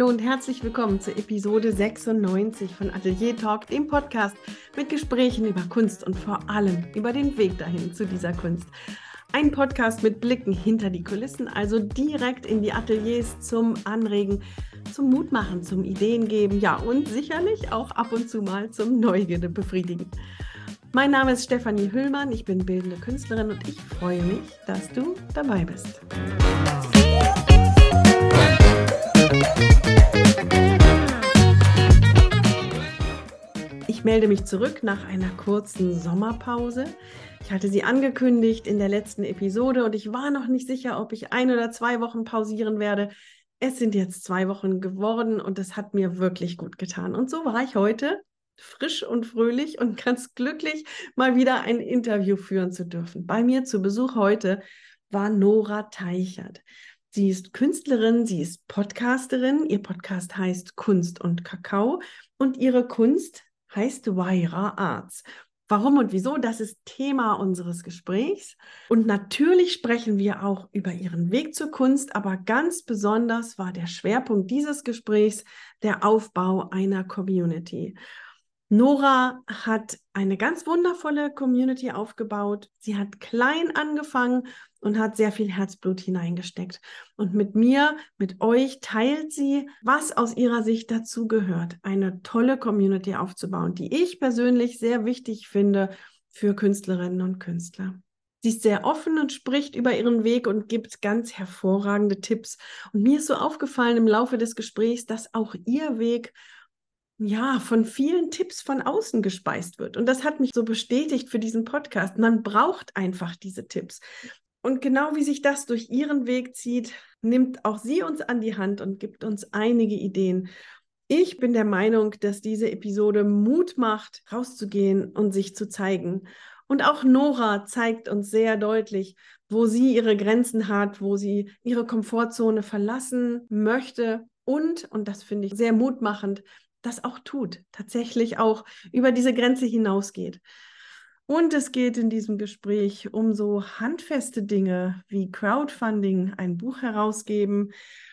Hallo und herzlich willkommen zur Episode 96 von Atelier Talk, dem Podcast mit Gesprächen über Kunst und vor allem über den Weg dahin zu dieser Kunst. Ein Podcast mit Blicken hinter die Kulissen, also direkt in die Ateliers zum Anregen, zum Mutmachen, zum Ideengeben, ja und sicherlich auch ab und zu mal zum Neugierde befriedigen. Mein Name ist Stefanie Hüllmann, ich bin bildende Künstlerin und ich freue mich, dass du dabei bist. Ich melde mich zurück nach einer kurzen Sommerpause. Ich hatte sie angekündigt in der letzten Episode und ich war noch nicht sicher, ob ich ein oder zwei Wochen pausieren werde. Es sind jetzt zwei Wochen geworden und es hat mir wirklich gut getan. Und so war ich heute frisch und fröhlich und ganz glücklich, mal wieder ein Interview führen zu dürfen. Bei mir zu Besuch heute war Nora Teichert. Sie ist Künstlerin, sie ist Podcasterin. Ihr Podcast heißt Kunst und Kakao und ihre Kunst heißt Waira Arts. Warum und wieso, das ist Thema unseres Gesprächs. Und natürlich sprechen wir auch über ihren Weg zur Kunst, aber ganz besonders war der Schwerpunkt dieses Gesprächs der Aufbau einer Community. Nora hat eine ganz wundervolle Community aufgebaut. Sie hat klein angefangen und hat sehr viel Herzblut hineingesteckt. Und mit mir, mit euch teilt sie, was aus ihrer Sicht dazu gehört, eine tolle Community aufzubauen, die ich persönlich sehr wichtig finde für Künstlerinnen und Künstler. Sie ist sehr offen und spricht über ihren Weg und gibt ganz hervorragende Tipps. Und mir ist so aufgefallen im Laufe des Gesprächs, dass auch ihr Weg ja, von vielen Tipps von außen gespeist wird. Und das hat mich so bestätigt für diesen Podcast. Man braucht einfach diese Tipps. Und genau wie sich das durch ihren Weg zieht, nimmt auch sie uns an die Hand und gibt uns einige Ideen. Ich bin der Meinung, dass diese Episode Mut macht, rauszugehen und sich zu zeigen. Und auch Nora zeigt uns sehr deutlich, wo sie ihre Grenzen hat, wo sie ihre Komfortzone verlassen möchte und, und das finde ich sehr mutmachend, das auch tut, tatsächlich auch über diese Grenze hinausgeht. Und es geht in diesem Gespräch um so handfeste Dinge wie Crowdfunding, ein Buch herausgeben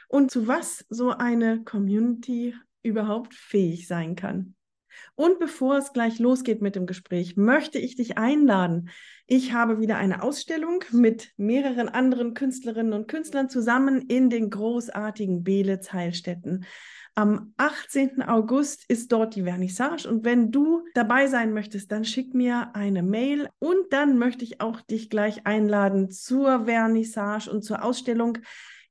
und zu was so eine Community überhaupt fähig sein kann. Und bevor es gleich losgeht mit dem Gespräch, möchte ich dich einladen. Ich habe wieder eine Ausstellung mit mehreren anderen Künstlerinnen und Künstlern zusammen in den großartigen Beelitz Heilstätten. Am 18. August ist dort die Vernissage und wenn du dabei sein möchtest, dann schick mir eine Mail und dann möchte ich auch dich gleich einladen zur Vernissage und zur Ausstellung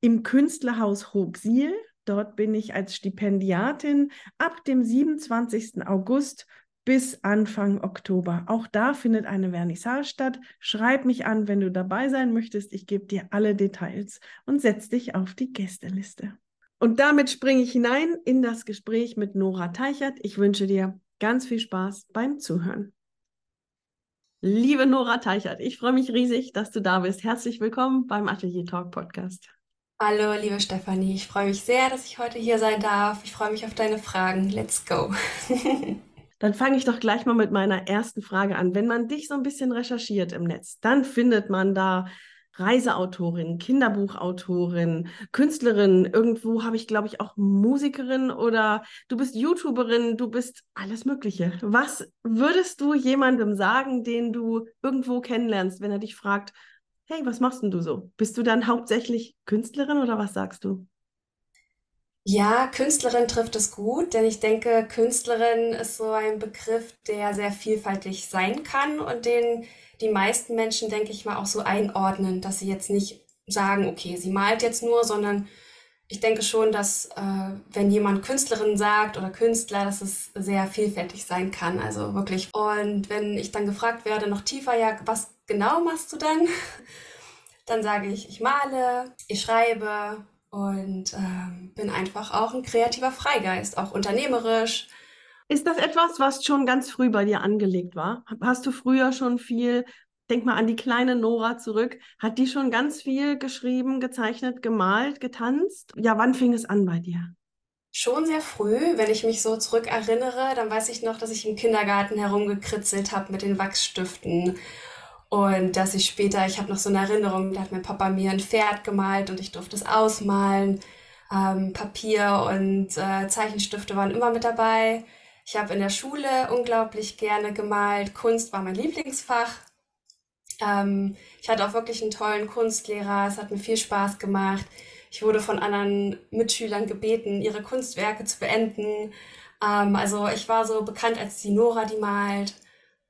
im Künstlerhaus Hochsiel. Dort bin ich als Stipendiatin ab dem 27. August bis Anfang Oktober. Auch da findet eine Vernissage statt. Schreib mich an, wenn du dabei sein möchtest. Ich gebe dir alle Details und setz dich auf die Gästeliste. Und damit springe ich hinein in das Gespräch mit Nora Teichert. Ich wünsche dir ganz viel Spaß beim Zuhören. Liebe Nora Teichert, ich freue mich riesig, dass du da bist. Herzlich willkommen beim Atelier Talk Podcast. Hallo, liebe Stefanie. Ich freue mich sehr, dass ich heute hier sein darf. Ich freue mich auf deine Fragen. Let's go. Dann fange ich doch gleich mal mit meiner ersten Frage an. Wenn man dich so ein bisschen recherchiert im Netz, dann findet man da Reiseautorin, Kinderbuchautorin, Künstlerin, irgendwo habe ich, glaube ich, auch Musikerin oder du bist YouTuberin, du bist alles Mögliche. Was würdest du jemandem sagen, den du irgendwo kennenlernst, wenn er dich fragt, hey, was machst denn du so? Bist du dann hauptsächlich Künstlerin oder was sagst du? Ja, Künstlerin trifft es gut, denn ich denke, Künstlerin ist so ein Begriff, der sehr vielfältig sein kann und den die meisten Menschen, denke ich mal, auch so einordnen, dass sie jetzt nicht sagen, okay, sie malt jetzt nur, sondern ich denke schon, dass äh, wenn jemand Künstlerin sagt oder Künstler, dass es sehr vielfältig sein kann. Also wirklich. Und wenn ich dann gefragt werde, noch tiefer, ja, was genau machst du dann? Dann sage ich, ich male, ich schreibe und äh, bin einfach auch ein kreativer Freigeist, auch unternehmerisch. Ist das etwas, was schon ganz früh bei dir angelegt war? Hast du früher schon viel, denk mal an die kleine Nora zurück, hat die schon ganz viel geschrieben, gezeichnet, gemalt, getanzt? Ja, wann fing es an bei dir? Schon sehr früh, wenn ich mich so zurückerinnere, dann weiß ich noch, dass ich im Kindergarten herumgekritzelt habe mit den Wachsstiften und dass ich später, ich habe noch so eine Erinnerung, da hat mein Papa mir ein Pferd gemalt und ich durfte es ausmalen. Ähm, Papier und äh, Zeichenstifte waren immer mit dabei. Ich habe in der Schule unglaublich gerne gemalt. Kunst war mein Lieblingsfach. Ähm, ich hatte auch wirklich einen tollen Kunstlehrer. Es hat mir viel Spaß gemacht. Ich wurde von anderen Mitschülern gebeten, ihre Kunstwerke zu beenden. Ähm, also ich war so bekannt als die Nora, die malt.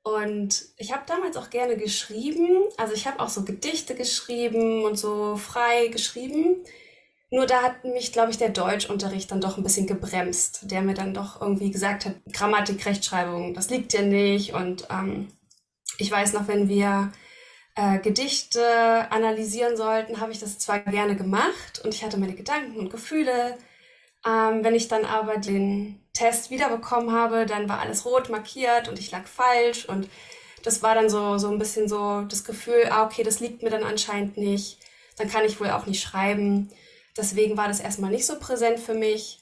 Und ich habe damals auch gerne geschrieben. Also ich habe auch so Gedichte geschrieben und so frei geschrieben. Nur da hat mich, glaube ich, der Deutschunterricht dann doch ein bisschen gebremst, der mir dann doch irgendwie gesagt hat, Grammatik, Rechtschreibung, das liegt dir nicht. Und ähm, ich weiß noch, wenn wir äh, Gedichte analysieren sollten, habe ich das zwar gerne gemacht und ich hatte meine Gedanken und Gefühle. Ähm, wenn ich dann aber den Test wiederbekommen habe, dann war alles rot markiert und ich lag falsch und das war dann so, so ein bisschen so das Gefühl, ah, okay, das liegt mir dann anscheinend nicht, dann kann ich wohl auch nicht schreiben. Deswegen war das erstmal nicht so präsent für mich.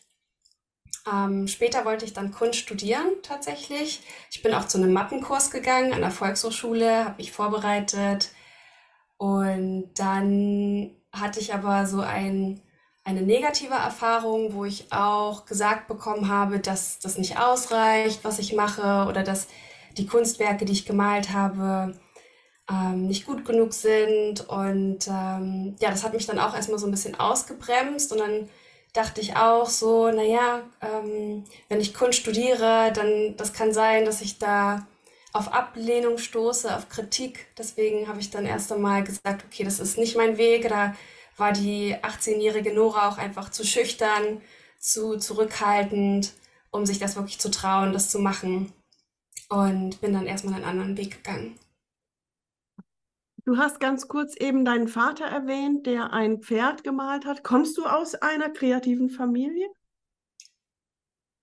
Ähm, später wollte ich dann Kunst studieren tatsächlich. Ich bin auch zu einem Mappenkurs gegangen an der Volkshochschule, habe mich vorbereitet und dann hatte ich aber so ein eine negative Erfahrung, wo ich auch gesagt bekommen habe, dass das nicht ausreicht, was ich mache oder dass die Kunstwerke, die ich gemalt habe, ähm, nicht gut genug sind. Und ähm, ja, das hat mich dann auch erstmal so ein bisschen ausgebremst und dann dachte ich auch so, naja, ähm, wenn ich Kunst studiere, dann das kann sein, dass ich da auf Ablehnung stoße, auf Kritik. Deswegen habe ich dann erst einmal gesagt, okay, das ist nicht mein Weg, da war die 18-jährige Nora auch einfach zu schüchtern, zu zurückhaltend, um sich das wirklich zu trauen, das zu machen. Und bin dann erstmal einen anderen Weg gegangen. Du hast ganz kurz eben deinen Vater erwähnt, der ein Pferd gemalt hat. Kommst du aus einer kreativen Familie?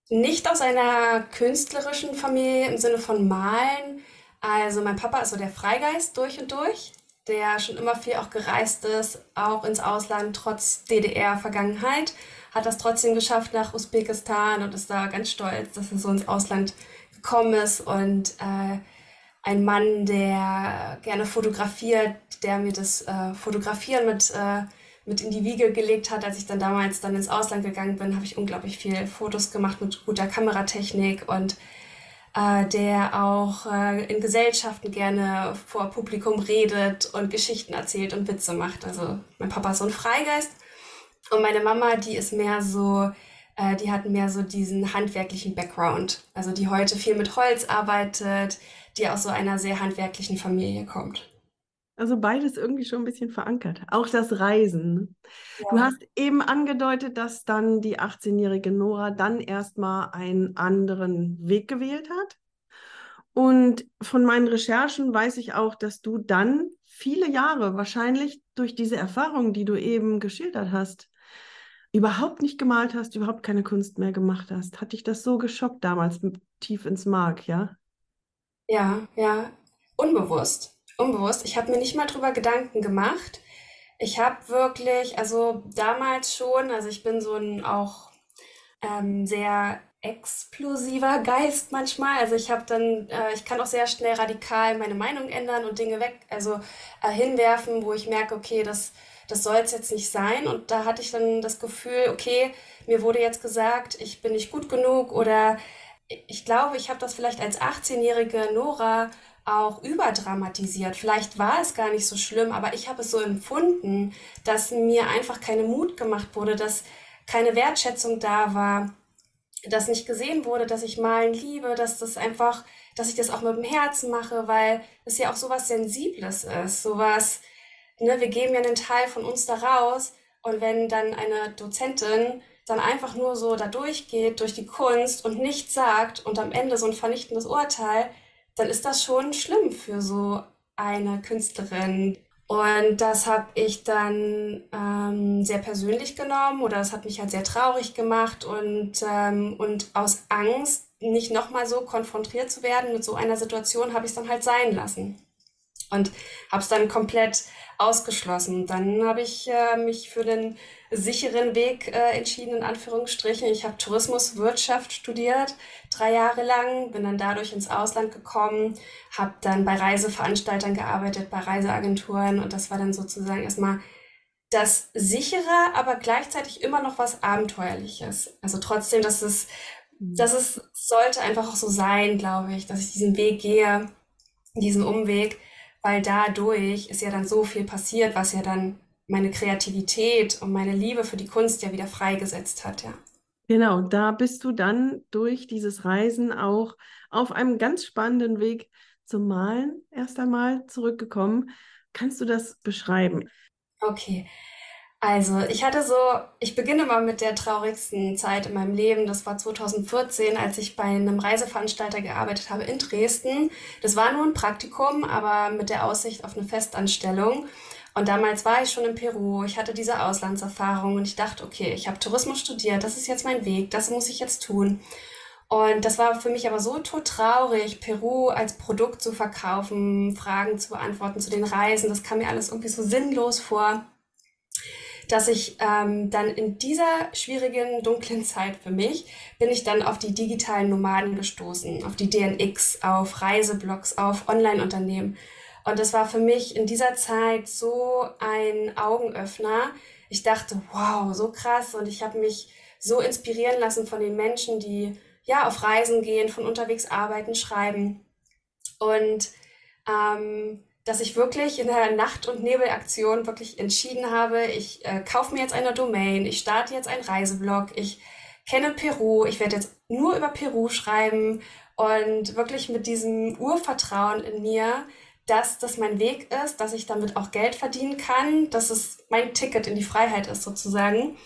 Nicht aus einer künstlerischen Familie im Sinne von Malen. Also mein Papa ist so der Freigeist durch und durch der schon immer viel auch gereist ist, auch ins Ausland, trotz DDR-Vergangenheit, hat das trotzdem geschafft nach Usbekistan und ist da ganz stolz, dass er so ins Ausland gekommen ist und äh, ein Mann, der gerne fotografiert, der mir das äh, Fotografieren mit, äh, mit in die Wiege gelegt hat. Als ich dann damals dann ins Ausland gegangen bin, habe ich unglaublich viel Fotos gemacht mit guter Kameratechnik und äh, der auch äh, in Gesellschaften gerne vor Publikum redet und Geschichten erzählt und Witze macht. Also mein Papa ist so ein Freigeist und meine Mama, die ist mehr so, äh, die hat mehr so diesen handwerklichen Background. Also die heute viel mit Holz arbeitet, die aus so einer sehr handwerklichen Familie kommt. Also beides irgendwie schon ein bisschen verankert. Auch das Reisen. Ne? Ja. Du hast eben angedeutet, dass dann die 18-jährige Nora dann erstmal einen anderen Weg gewählt hat. Und von meinen Recherchen weiß ich auch, dass du dann viele Jahre, wahrscheinlich durch diese Erfahrung, die du eben geschildert hast, überhaupt nicht gemalt hast, überhaupt keine Kunst mehr gemacht hast. Hat dich das so geschockt damals, tief ins Mark, ja? Ja, ja, unbewusst unbewusst. Ich habe mir nicht mal drüber Gedanken gemacht. Ich habe wirklich, also damals schon, also ich bin so ein auch ähm, sehr explosiver Geist manchmal. Also ich habe dann, äh, ich kann auch sehr schnell radikal meine Meinung ändern und Dinge weg, also äh, hinwerfen, wo ich merke, okay, das, das soll es jetzt nicht sein. Und da hatte ich dann das Gefühl, okay, mir wurde jetzt gesagt, ich bin nicht gut genug oder ich glaube, ich habe das vielleicht als 18-jährige Nora auch überdramatisiert. Vielleicht war es gar nicht so schlimm, aber ich habe es so empfunden, dass mir einfach keine Mut gemacht wurde, dass keine Wertschätzung da war, dass nicht gesehen wurde, dass ich malen liebe, dass das einfach, dass ich das auch mit dem Herzen mache, weil es ja auch sowas Sensibles ist, sowas, ne, wir geben ja einen Teil von uns da raus und wenn dann eine Dozentin dann einfach nur so da durchgeht durch die Kunst und nichts sagt und am Ende so ein vernichtendes Urteil, dann ist das schon schlimm für so eine Künstlerin. Und das habe ich dann ähm, sehr persönlich genommen oder das hat mich halt sehr traurig gemacht und, ähm, und aus Angst, nicht nochmal so konfrontiert zu werden mit so einer Situation, habe ich es dann halt sein lassen und habe es dann komplett ausgeschlossen. Dann habe ich äh, mich für den sicheren Weg äh, entschieden, in Anführungsstrichen. Ich habe Tourismuswirtschaft studiert, drei Jahre lang, bin dann dadurch ins Ausland gekommen, habe dann bei Reiseveranstaltern gearbeitet, bei Reiseagenturen und das war dann sozusagen erstmal das sichere, aber gleichzeitig immer noch was Abenteuerliches. Also trotzdem, dass es, mhm. dass es sollte einfach auch so sein, glaube ich, dass ich diesen Weg gehe, diesen Umweg, weil dadurch ist ja dann so viel passiert, was ja dann meine Kreativität und meine Liebe für die Kunst ja wieder freigesetzt hat, ja. Genau, da bist du dann durch dieses Reisen auch auf einem ganz spannenden Weg zum Malen erst einmal zurückgekommen. Kannst du das beschreiben? Okay. Also, ich hatte so, ich beginne mal mit der traurigsten Zeit in meinem Leben. Das war 2014, als ich bei einem Reiseveranstalter gearbeitet habe in Dresden. Das war nur ein Praktikum, aber mit der Aussicht auf eine Festanstellung. Und damals war ich schon in Peru, ich hatte diese Auslandserfahrung und ich dachte, okay, ich habe Tourismus studiert, das ist jetzt mein Weg, das muss ich jetzt tun. Und das war für mich aber so traurig, Peru als Produkt zu verkaufen, Fragen zu beantworten zu den Reisen, das kam mir alles irgendwie so sinnlos vor, dass ich ähm, dann in dieser schwierigen, dunklen Zeit für mich, bin ich dann auf die digitalen Nomaden gestoßen, auf die DNX, auf Reiseblogs, auf Online-Unternehmen. Und das war für mich in dieser Zeit so ein Augenöffner. Ich dachte, wow, so krass. Und ich habe mich so inspirieren lassen von den Menschen, die ja auf Reisen gehen, von unterwegs arbeiten, schreiben. Und ähm, dass ich wirklich in der Nacht- und Nebelaktion wirklich entschieden habe, ich äh, kaufe mir jetzt eine Domain, ich starte jetzt einen Reiseblog, ich kenne Peru, ich werde jetzt nur über Peru schreiben und wirklich mit diesem Urvertrauen in mir dass das mein Weg ist, dass ich damit auch Geld verdienen kann, dass es mein Ticket in die Freiheit ist sozusagen.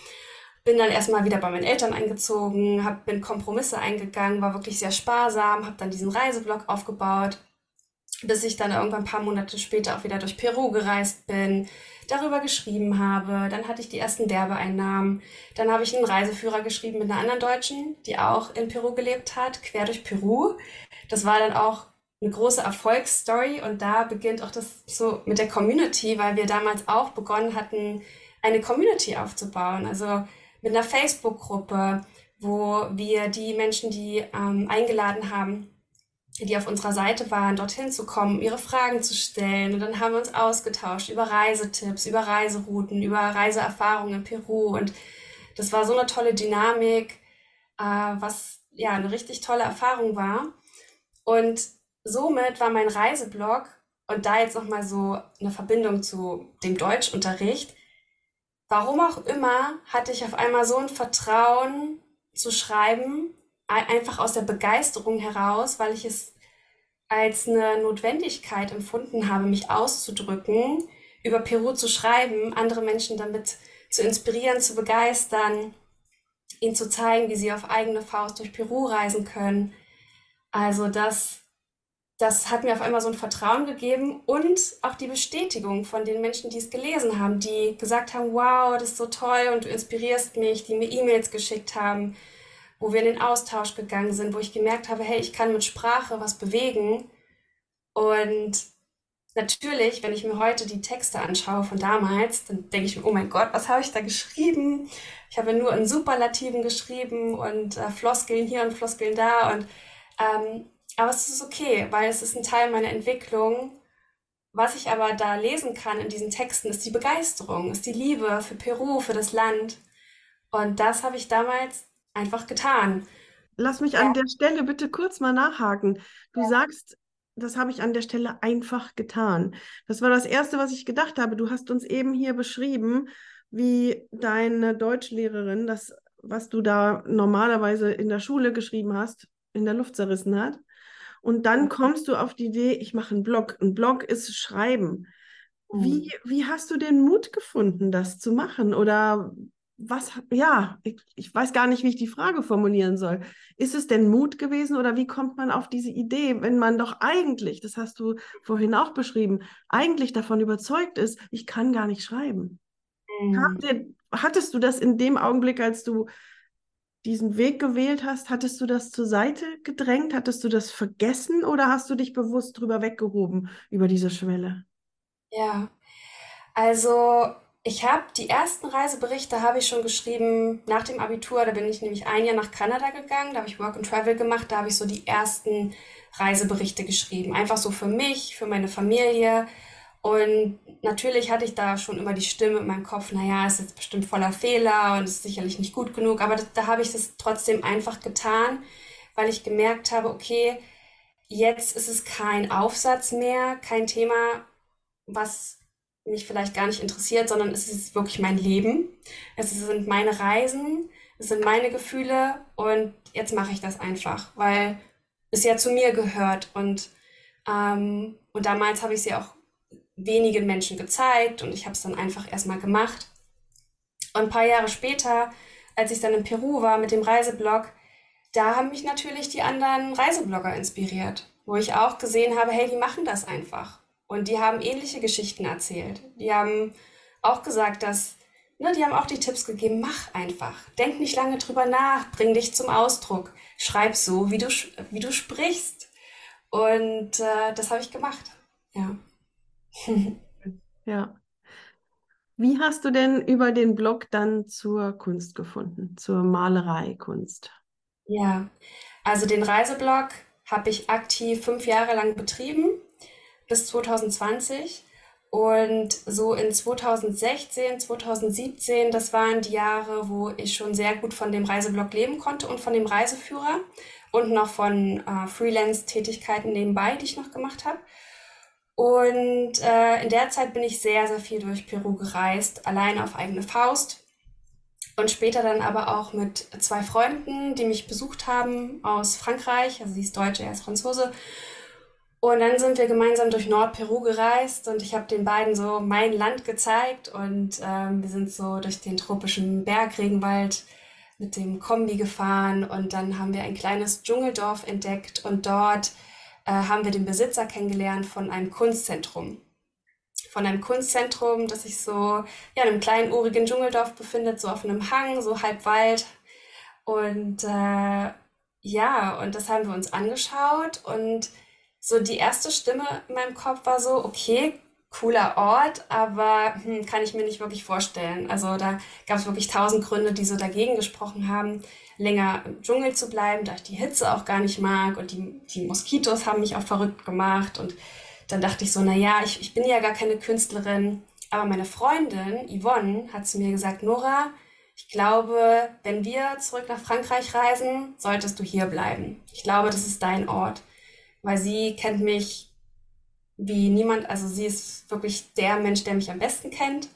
Bin dann erstmal wieder bei meinen Eltern eingezogen, hab, bin Kompromisse eingegangen, war wirklich sehr sparsam, habe dann diesen Reiseblog aufgebaut, bis ich dann irgendwann ein paar Monate später auch wieder durch Peru gereist bin, darüber geschrieben habe. Dann hatte ich die ersten Werbeeinnahmen. Dann habe ich einen Reiseführer geschrieben mit einer anderen Deutschen, die auch in Peru gelebt hat, quer durch Peru. Das war dann auch eine große Erfolgsstory und da beginnt auch das so mit der Community, weil wir damals auch begonnen hatten, eine Community aufzubauen. Also mit einer Facebook-Gruppe, wo wir die Menschen, die ähm, eingeladen haben, die auf unserer Seite waren, dorthin zu kommen, ihre Fragen zu stellen. Und dann haben wir uns ausgetauscht über Reisetipps, über Reiserouten, über Reiseerfahrungen in Peru. Und das war so eine tolle Dynamik, äh, was ja eine richtig tolle Erfahrung war. Und somit war mein Reiseblog und da jetzt nochmal so eine Verbindung zu dem Deutschunterricht. Warum auch immer hatte ich auf einmal so ein Vertrauen zu schreiben, einfach aus der Begeisterung heraus, weil ich es als eine Notwendigkeit empfunden habe, mich auszudrücken, über Peru zu schreiben, andere Menschen damit zu inspirieren, zu begeistern, ihnen zu zeigen, wie sie auf eigene Faust durch Peru reisen können. Also das das hat mir auf einmal so ein Vertrauen gegeben und auch die Bestätigung von den Menschen, die es gelesen haben, die gesagt haben, wow, das ist so toll und du inspirierst mich, die mir E-Mails geschickt haben, wo wir in den Austausch gegangen sind, wo ich gemerkt habe, hey, ich kann mit Sprache was bewegen. Und natürlich, wenn ich mir heute die Texte anschaue von damals, dann denke ich mir, oh mein Gott, was habe ich da geschrieben? Ich habe nur in Superlativen geschrieben und äh, Floskeln hier und Floskeln da und ähm, aber es ist okay, weil es ist ein Teil meiner Entwicklung. Was ich aber da lesen kann in diesen Texten, ist die Begeisterung, ist die Liebe für Peru, für das Land. Und das habe ich damals einfach getan. Lass mich ja. an der Stelle bitte kurz mal nachhaken. Du ja. sagst, das habe ich an der Stelle einfach getan. Das war das Erste, was ich gedacht habe. Du hast uns eben hier beschrieben, wie deine Deutschlehrerin das, was du da normalerweise in der Schule geschrieben hast, in der Luft zerrissen hat. Und dann kommst du auf die Idee, ich mache einen Blog. Ein Blog ist Schreiben. Wie, mhm. wie hast du den Mut gefunden, das zu machen? Oder was, ja, ich, ich, weiß gar nicht, wie ich die Frage formulieren soll. Ist es denn Mut gewesen oder wie kommt man auf diese Idee, wenn man doch eigentlich, das hast du vorhin auch beschrieben, eigentlich davon überzeugt ist, ich kann gar nicht schreiben? Mhm. Hattest du das in dem Augenblick, als du diesen Weg gewählt hast, hattest du das zur Seite gedrängt? Hattest du das vergessen oder hast du dich bewusst drüber weggehoben über diese Schwelle? Ja, also ich habe die ersten Reiseberichte habe ich schon geschrieben nach dem Abitur. Da bin ich nämlich ein Jahr nach Kanada gegangen. Da habe ich Work and Travel gemacht. Da habe ich so die ersten Reiseberichte geschrieben. Einfach so für mich, für meine Familie. Und natürlich hatte ich da schon immer die Stimme in meinem Kopf, naja, ist jetzt bestimmt voller Fehler und ist sicherlich nicht gut genug. Aber das, da habe ich es trotzdem einfach getan, weil ich gemerkt habe, okay, jetzt ist es kein Aufsatz mehr, kein Thema, was mich vielleicht gar nicht interessiert, sondern es ist wirklich mein Leben. Es sind meine Reisen, es sind meine Gefühle und jetzt mache ich das einfach, weil es ja zu mir gehört und, ähm, und damals habe ich sie auch wenigen Menschen gezeigt und ich habe es dann einfach erstmal gemacht. Und ein paar Jahre später, als ich dann in Peru war mit dem Reiseblog, da haben mich natürlich die anderen Reiseblogger inspiriert, wo ich auch gesehen habe, hey, die machen das einfach. Und die haben ähnliche Geschichten erzählt. Die haben auch gesagt, dass, ne, die haben auch die Tipps gegeben, mach einfach. Denk nicht lange drüber nach, bring dich zum Ausdruck. Schreib so, wie du, wie du sprichst. Und äh, das habe ich gemacht. Ja. ja. Wie hast du denn über den Blog dann zur Kunst gefunden, zur Malereikunst? Ja, also den Reiseblog habe ich aktiv fünf Jahre lang betrieben, bis 2020. Und so in 2016, 2017, das waren die Jahre, wo ich schon sehr gut von dem Reiseblog leben konnte und von dem Reiseführer und noch von äh, Freelance-Tätigkeiten nebenbei, die ich noch gemacht habe. Und äh, in der Zeit bin ich sehr, sehr viel durch Peru gereist, allein auf eigene Faust. Und später dann aber auch mit zwei Freunden, die mich besucht haben aus Frankreich. Also sie ist Deutsche, er ist Franzose. Und dann sind wir gemeinsam durch Nordperu gereist und ich habe den beiden so mein Land gezeigt und ähm, wir sind so durch den tropischen Bergregenwald mit dem Kombi gefahren und dann haben wir ein kleines Dschungeldorf entdeckt und dort äh, haben wir den Besitzer kennengelernt von einem Kunstzentrum. Von einem Kunstzentrum, das sich so ja, in einem kleinen urigen Dschungeldorf befindet, so auf einem Hang, so halb Wald. Und äh, ja, und das haben wir uns angeschaut und so die erste Stimme in meinem Kopf war so, okay, cooler Ort, aber hm, kann ich mir nicht wirklich vorstellen. Also da gab es wirklich tausend Gründe, die so dagegen gesprochen haben länger im Dschungel zu bleiben, da ich die Hitze auch gar nicht mag und die, die Moskitos haben mich auch verrückt gemacht und dann dachte ich so, na ja, ich, ich bin ja gar keine Künstlerin, aber meine Freundin Yvonne hat zu mir gesagt, Nora, ich glaube, wenn wir zurück nach Frankreich reisen, solltest du hier bleiben. Ich glaube, das ist dein Ort, weil sie kennt mich wie niemand, also sie ist wirklich der Mensch, der mich am besten kennt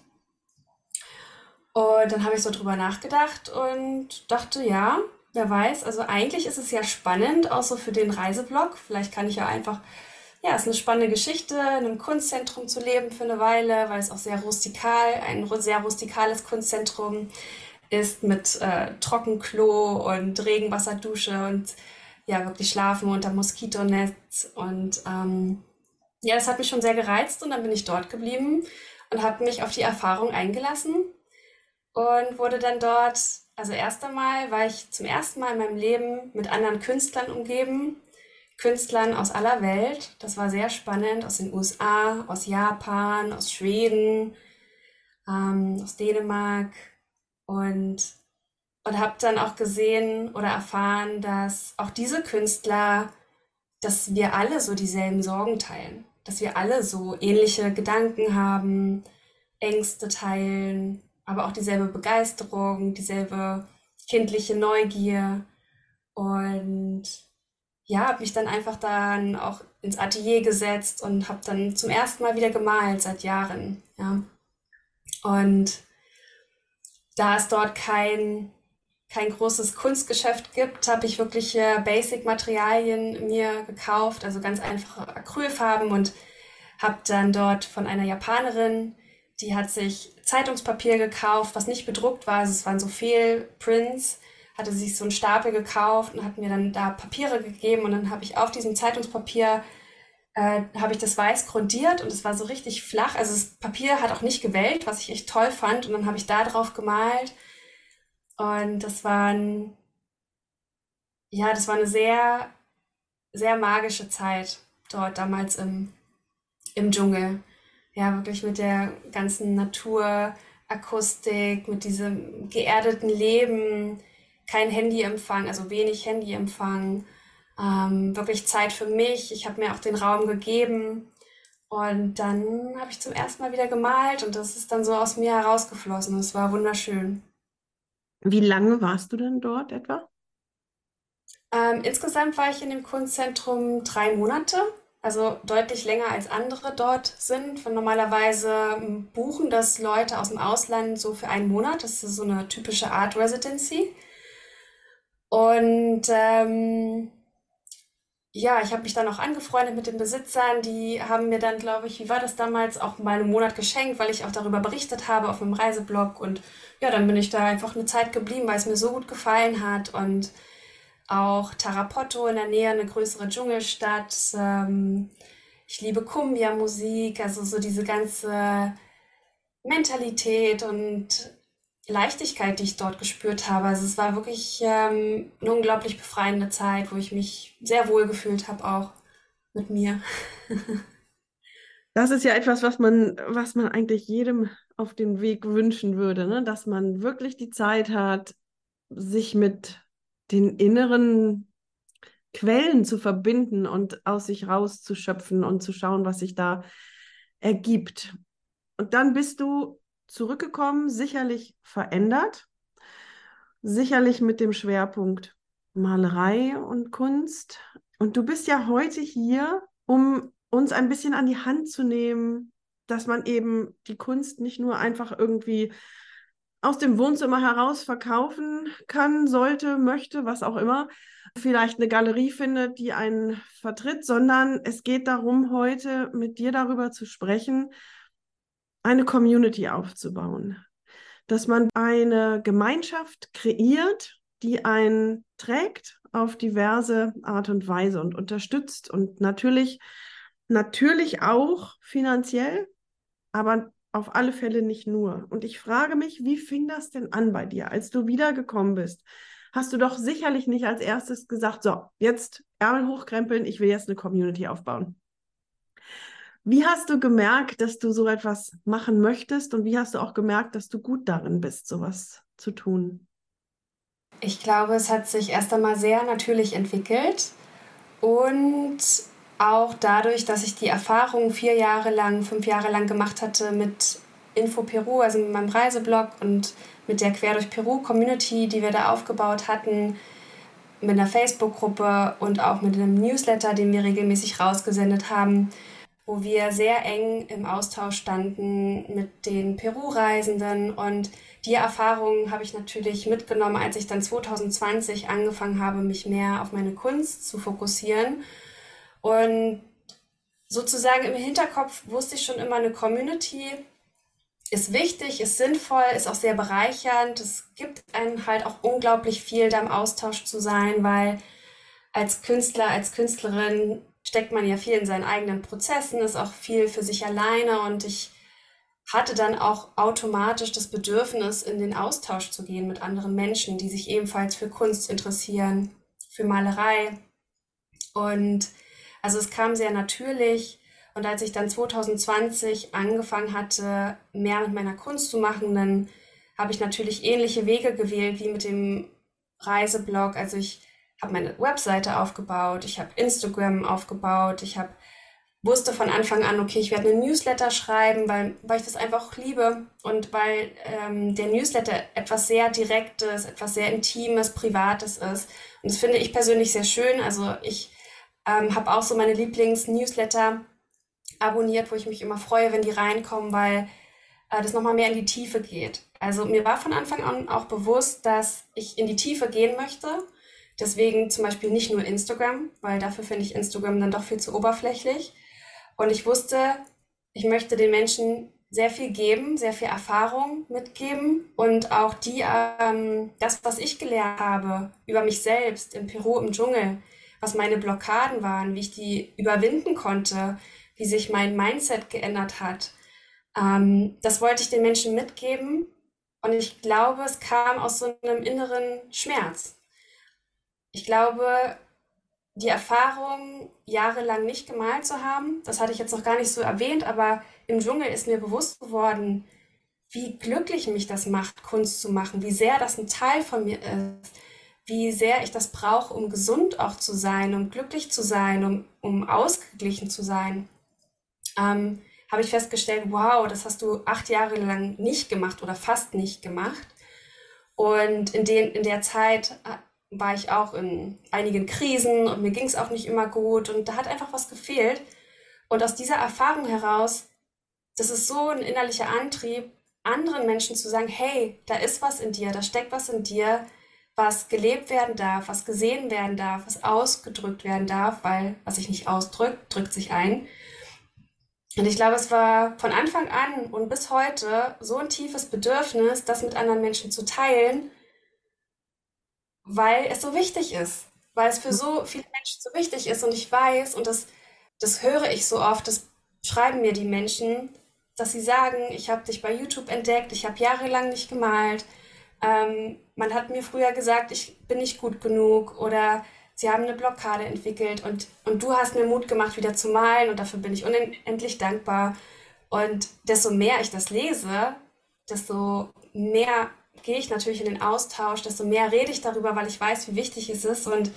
und dann habe ich so drüber nachgedacht und dachte, ja, wer weiß, also eigentlich ist es ja spannend, auch so für den Reiseblog. Vielleicht kann ich ja einfach, ja, es ist eine spannende Geschichte, in einem Kunstzentrum zu leben für eine Weile, weil es auch sehr rustikal, ein sehr rustikales Kunstzentrum ist mit äh, Trockenklo und Regenwasserdusche und ja, wirklich schlafen unter Moskitonetz. Und ähm, ja, das hat mich schon sehr gereizt und dann bin ich dort geblieben und habe mich auf die Erfahrung eingelassen und wurde dann dort, also erst einmal war ich zum ersten Mal in meinem Leben mit anderen Künstlern umgeben, Künstlern aus aller Welt. Das war sehr spannend, aus den USA, aus Japan, aus Schweden, ähm, aus Dänemark und und habe dann auch gesehen oder erfahren, dass auch diese Künstler, dass wir alle so dieselben Sorgen teilen, dass wir alle so ähnliche Gedanken haben, Ängste teilen, aber auch dieselbe Begeisterung, dieselbe kindliche Neugier. Und ja, habe mich dann einfach dann auch ins Atelier gesetzt und habe dann zum ersten Mal wieder gemalt seit Jahren. Ja. Und da es dort kein, kein großes Kunstgeschäft gibt, habe ich wirklich Basic-Materialien mir gekauft, also ganz einfache Acrylfarben und habe dann dort von einer Japanerin, die hat sich Zeitungspapier gekauft, was nicht bedruckt war. Also es waren so viel Prints. Hatte sich so einen Stapel gekauft und hat mir dann da Papiere gegeben und dann habe ich auf diesem Zeitungspapier äh, habe ich das weiß grundiert und es war so richtig flach. Also das Papier hat auch nicht gewellt, was ich echt toll fand. Und dann habe ich da drauf gemalt. Und das waren, ja, das war eine sehr, sehr magische Zeit dort damals im, im Dschungel ja, wirklich mit der ganzen Naturakustik, mit diesem geerdeten Leben, kein Handyempfang, also wenig Handyempfang, ähm, wirklich Zeit für mich. Ich habe mir auch den Raum gegeben Und dann habe ich zum ersten Mal wieder gemalt und das ist dann so aus mir herausgeflossen. Es war wunderschön. Wie lange warst du denn dort etwa? Ähm, insgesamt war ich in dem Kunstzentrum drei Monate, also deutlich länger als andere dort sind. Von normalerweise ähm, buchen das Leute aus dem Ausland so für einen Monat. Das ist so eine typische Art Residency. Und ähm, ja, ich habe mich dann auch angefreundet mit den Besitzern. Die haben mir dann, glaube ich, wie war das damals, auch mal einen Monat geschenkt, weil ich auch darüber berichtet habe auf meinem Reiseblog. Und ja, dann bin ich da einfach eine Zeit geblieben, weil es mir so gut gefallen hat. Und auch Tarapoto in der Nähe, eine größere Dschungelstadt. Ähm, ich liebe Kumbia-Musik, also so diese ganze Mentalität und Leichtigkeit, die ich dort gespürt habe. Also es war wirklich ähm, eine unglaublich befreiende Zeit, wo ich mich sehr wohl gefühlt habe, auch mit mir. Das ist ja etwas, was man, was man eigentlich jedem auf den Weg wünschen würde, ne? Dass man wirklich die Zeit hat, sich mit den inneren Quellen zu verbinden und aus sich rauszuschöpfen und zu schauen, was sich da ergibt. Und dann bist du zurückgekommen, sicherlich verändert, sicherlich mit dem Schwerpunkt Malerei und Kunst. Und du bist ja heute hier, um uns ein bisschen an die Hand zu nehmen, dass man eben die Kunst nicht nur einfach irgendwie aus dem Wohnzimmer heraus verkaufen kann, sollte, möchte, was auch immer, vielleicht eine Galerie findet, die einen vertritt, sondern es geht darum, heute mit dir darüber zu sprechen, eine Community aufzubauen, dass man eine Gemeinschaft kreiert, die einen trägt auf diverse Art und Weise und unterstützt und natürlich natürlich auch finanziell, aber auf alle Fälle nicht nur. Und ich frage mich, wie fing das denn an bei dir, als du wiedergekommen bist? Hast du doch sicherlich nicht als erstes gesagt, so, jetzt Ärmel hochkrempeln, ich will jetzt eine Community aufbauen. Wie hast du gemerkt, dass du so etwas machen möchtest und wie hast du auch gemerkt, dass du gut darin bist, sowas zu tun? Ich glaube, es hat sich erst einmal sehr natürlich entwickelt und auch dadurch, dass ich die Erfahrung vier Jahre lang, fünf Jahre lang gemacht hatte mit Info Peru, also mit meinem Reiseblog und mit der Quer durch Peru Community, die wir da aufgebaut hatten, mit einer Facebook-Gruppe und auch mit einem Newsletter, den wir regelmäßig rausgesendet haben, wo wir sehr eng im Austausch standen mit den Peru-Reisenden. Und die Erfahrungen habe ich natürlich mitgenommen, als ich dann 2020 angefangen habe, mich mehr auf meine Kunst zu fokussieren und sozusagen im Hinterkopf wusste ich schon immer, eine Community ist wichtig, ist sinnvoll, ist auch sehr bereichernd. Es gibt einem halt auch unglaublich viel, da im Austausch zu sein, weil als Künstler, als Künstlerin steckt man ja viel in seinen eigenen Prozessen, ist auch viel für sich alleine und ich hatte dann auch automatisch das Bedürfnis, in den Austausch zu gehen mit anderen Menschen, die sich ebenfalls für Kunst interessieren, für Malerei. Und also es kam sehr natürlich. Und als ich dann 2020 angefangen hatte, mehr mit meiner Kunst zu machen, dann habe ich natürlich ähnliche Wege gewählt wie mit dem Reiseblog. Also ich habe meine Webseite aufgebaut, ich habe Instagram aufgebaut, ich habe wusste von Anfang an, okay, ich werde einen Newsletter schreiben, weil, weil ich das einfach liebe und weil ähm, der Newsletter etwas sehr Direktes, etwas sehr Intimes, Privates ist. Und das finde ich persönlich sehr schön. Also ich ähm, habe auch so meine Lieblings-Newsletter abonniert, wo ich mich immer freue, wenn die reinkommen, weil äh, das nochmal mehr in die Tiefe geht. Also mir war von Anfang an auch bewusst, dass ich in die Tiefe gehen möchte. Deswegen zum Beispiel nicht nur Instagram, weil dafür finde ich Instagram dann doch viel zu oberflächlich. Und ich wusste, ich möchte den Menschen sehr viel geben, sehr viel Erfahrung mitgeben und auch die, ähm, das, was ich gelernt habe über mich selbst in Peru im Dschungel, was meine Blockaden waren, wie ich die überwinden konnte, wie sich mein Mindset geändert hat. Ähm, das wollte ich den Menschen mitgeben und ich glaube, es kam aus so einem inneren Schmerz. Ich glaube, die Erfahrung, jahrelang nicht gemalt zu haben, das hatte ich jetzt noch gar nicht so erwähnt, aber im Dschungel ist mir bewusst geworden, wie glücklich mich das macht, Kunst zu machen, wie sehr das ein Teil von mir ist, wie sehr ich das brauche, um gesund auch zu sein, um glücklich zu sein, um, um ausgeglichen zu sein. ähm, habe ich festgestellt, wow, das hast du acht Jahre lang nicht gemacht oder fast nicht gemacht. Und in, den, in der Zeit äh, war ich auch in einigen Krisen und mir ging es auch nicht immer gut und da hat einfach was gefehlt. Und aus dieser Erfahrung heraus, das ist so ein innerlicher Antrieb, anderen Menschen zu sagen, hey, da ist was in dir, da steckt was in dir, was gelebt werden darf, was gesehen werden darf, was ausgedrückt werden darf, weil was sich nicht ausdrückt, drückt sich ein. Und ich glaube, es war von Anfang an und bis heute so ein tiefes Bedürfnis, das mit anderen Menschen zu teilen, weil es so wichtig ist, weil es für so viele Menschen so wichtig ist. Und ich weiß, und das, das höre ich so oft, das schreiben mir die Menschen, dass sie sagen, ich habe dich bei YouTube entdeckt, ich habe jahrelang nicht gemalt. Ähm, man hat mir früher gesagt, ich bin nicht gut genug oder sie haben eine Blockade entwickelt und, und du hast mir Mut gemacht, wieder zu malen und dafür bin ich unendlich dankbar. Und desto mehr ich das lese, desto mehr gehe ich natürlich in den Austausch, desto mehr rede ich darüber, weil ich weiß, wie wichtig es ist. Und,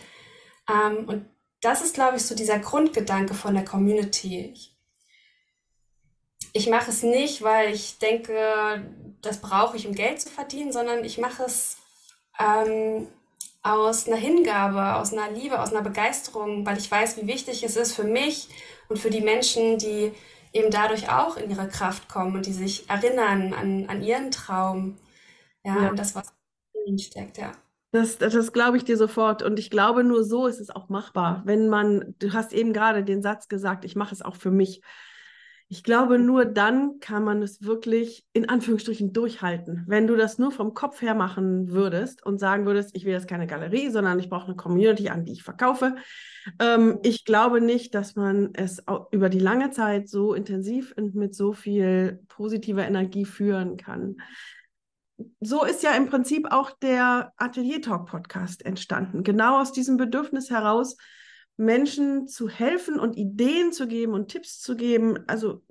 ähm, und das ist, glaube ich, so dieser Grundgedanke von der Community. Ich, ich mache es nicht, weil ich denke, das brauche ich, um Geld zu verdienen, sondern ich mache es ähm, aus einer Hingabe, aus einer Liebe, aus einer Begeisterung, weil ich weiß, wie wichtig es ist für mich und für die Menschen, die eben dadurch auch in ihre Kraft kommen und die sich erinnern an, an ihren Traum, ja, ja. das, was in ihnen steckt, ja. Das, das, das glaube ich dir sofort. Und ich glaube, nur so ist es auch machbar. Wenn man, du hast eben gerade den Satz gesagt, ich mache es auch für mich. Ich glaube, nur dann kann man es wirklich in Anführungsstrichen durchhalten. Wenn du das nur vom Kopf her machen würdest und sagen würdest, ich will jetzt keine Galerie, sondern ich brauche eine Community, an die ich verkaufe. Ähm, ich glaube nicht, dass man es über die lange Zeit so intensiv und mit so viel positiver Energie führen kann. So ist ja im Prinzip auch der Atelier Talk Podcast entstanden. Genau aus diesem Bedürfnis heraus, Menschen zu helfen und Ideen zu geben und Tipps zu geben, also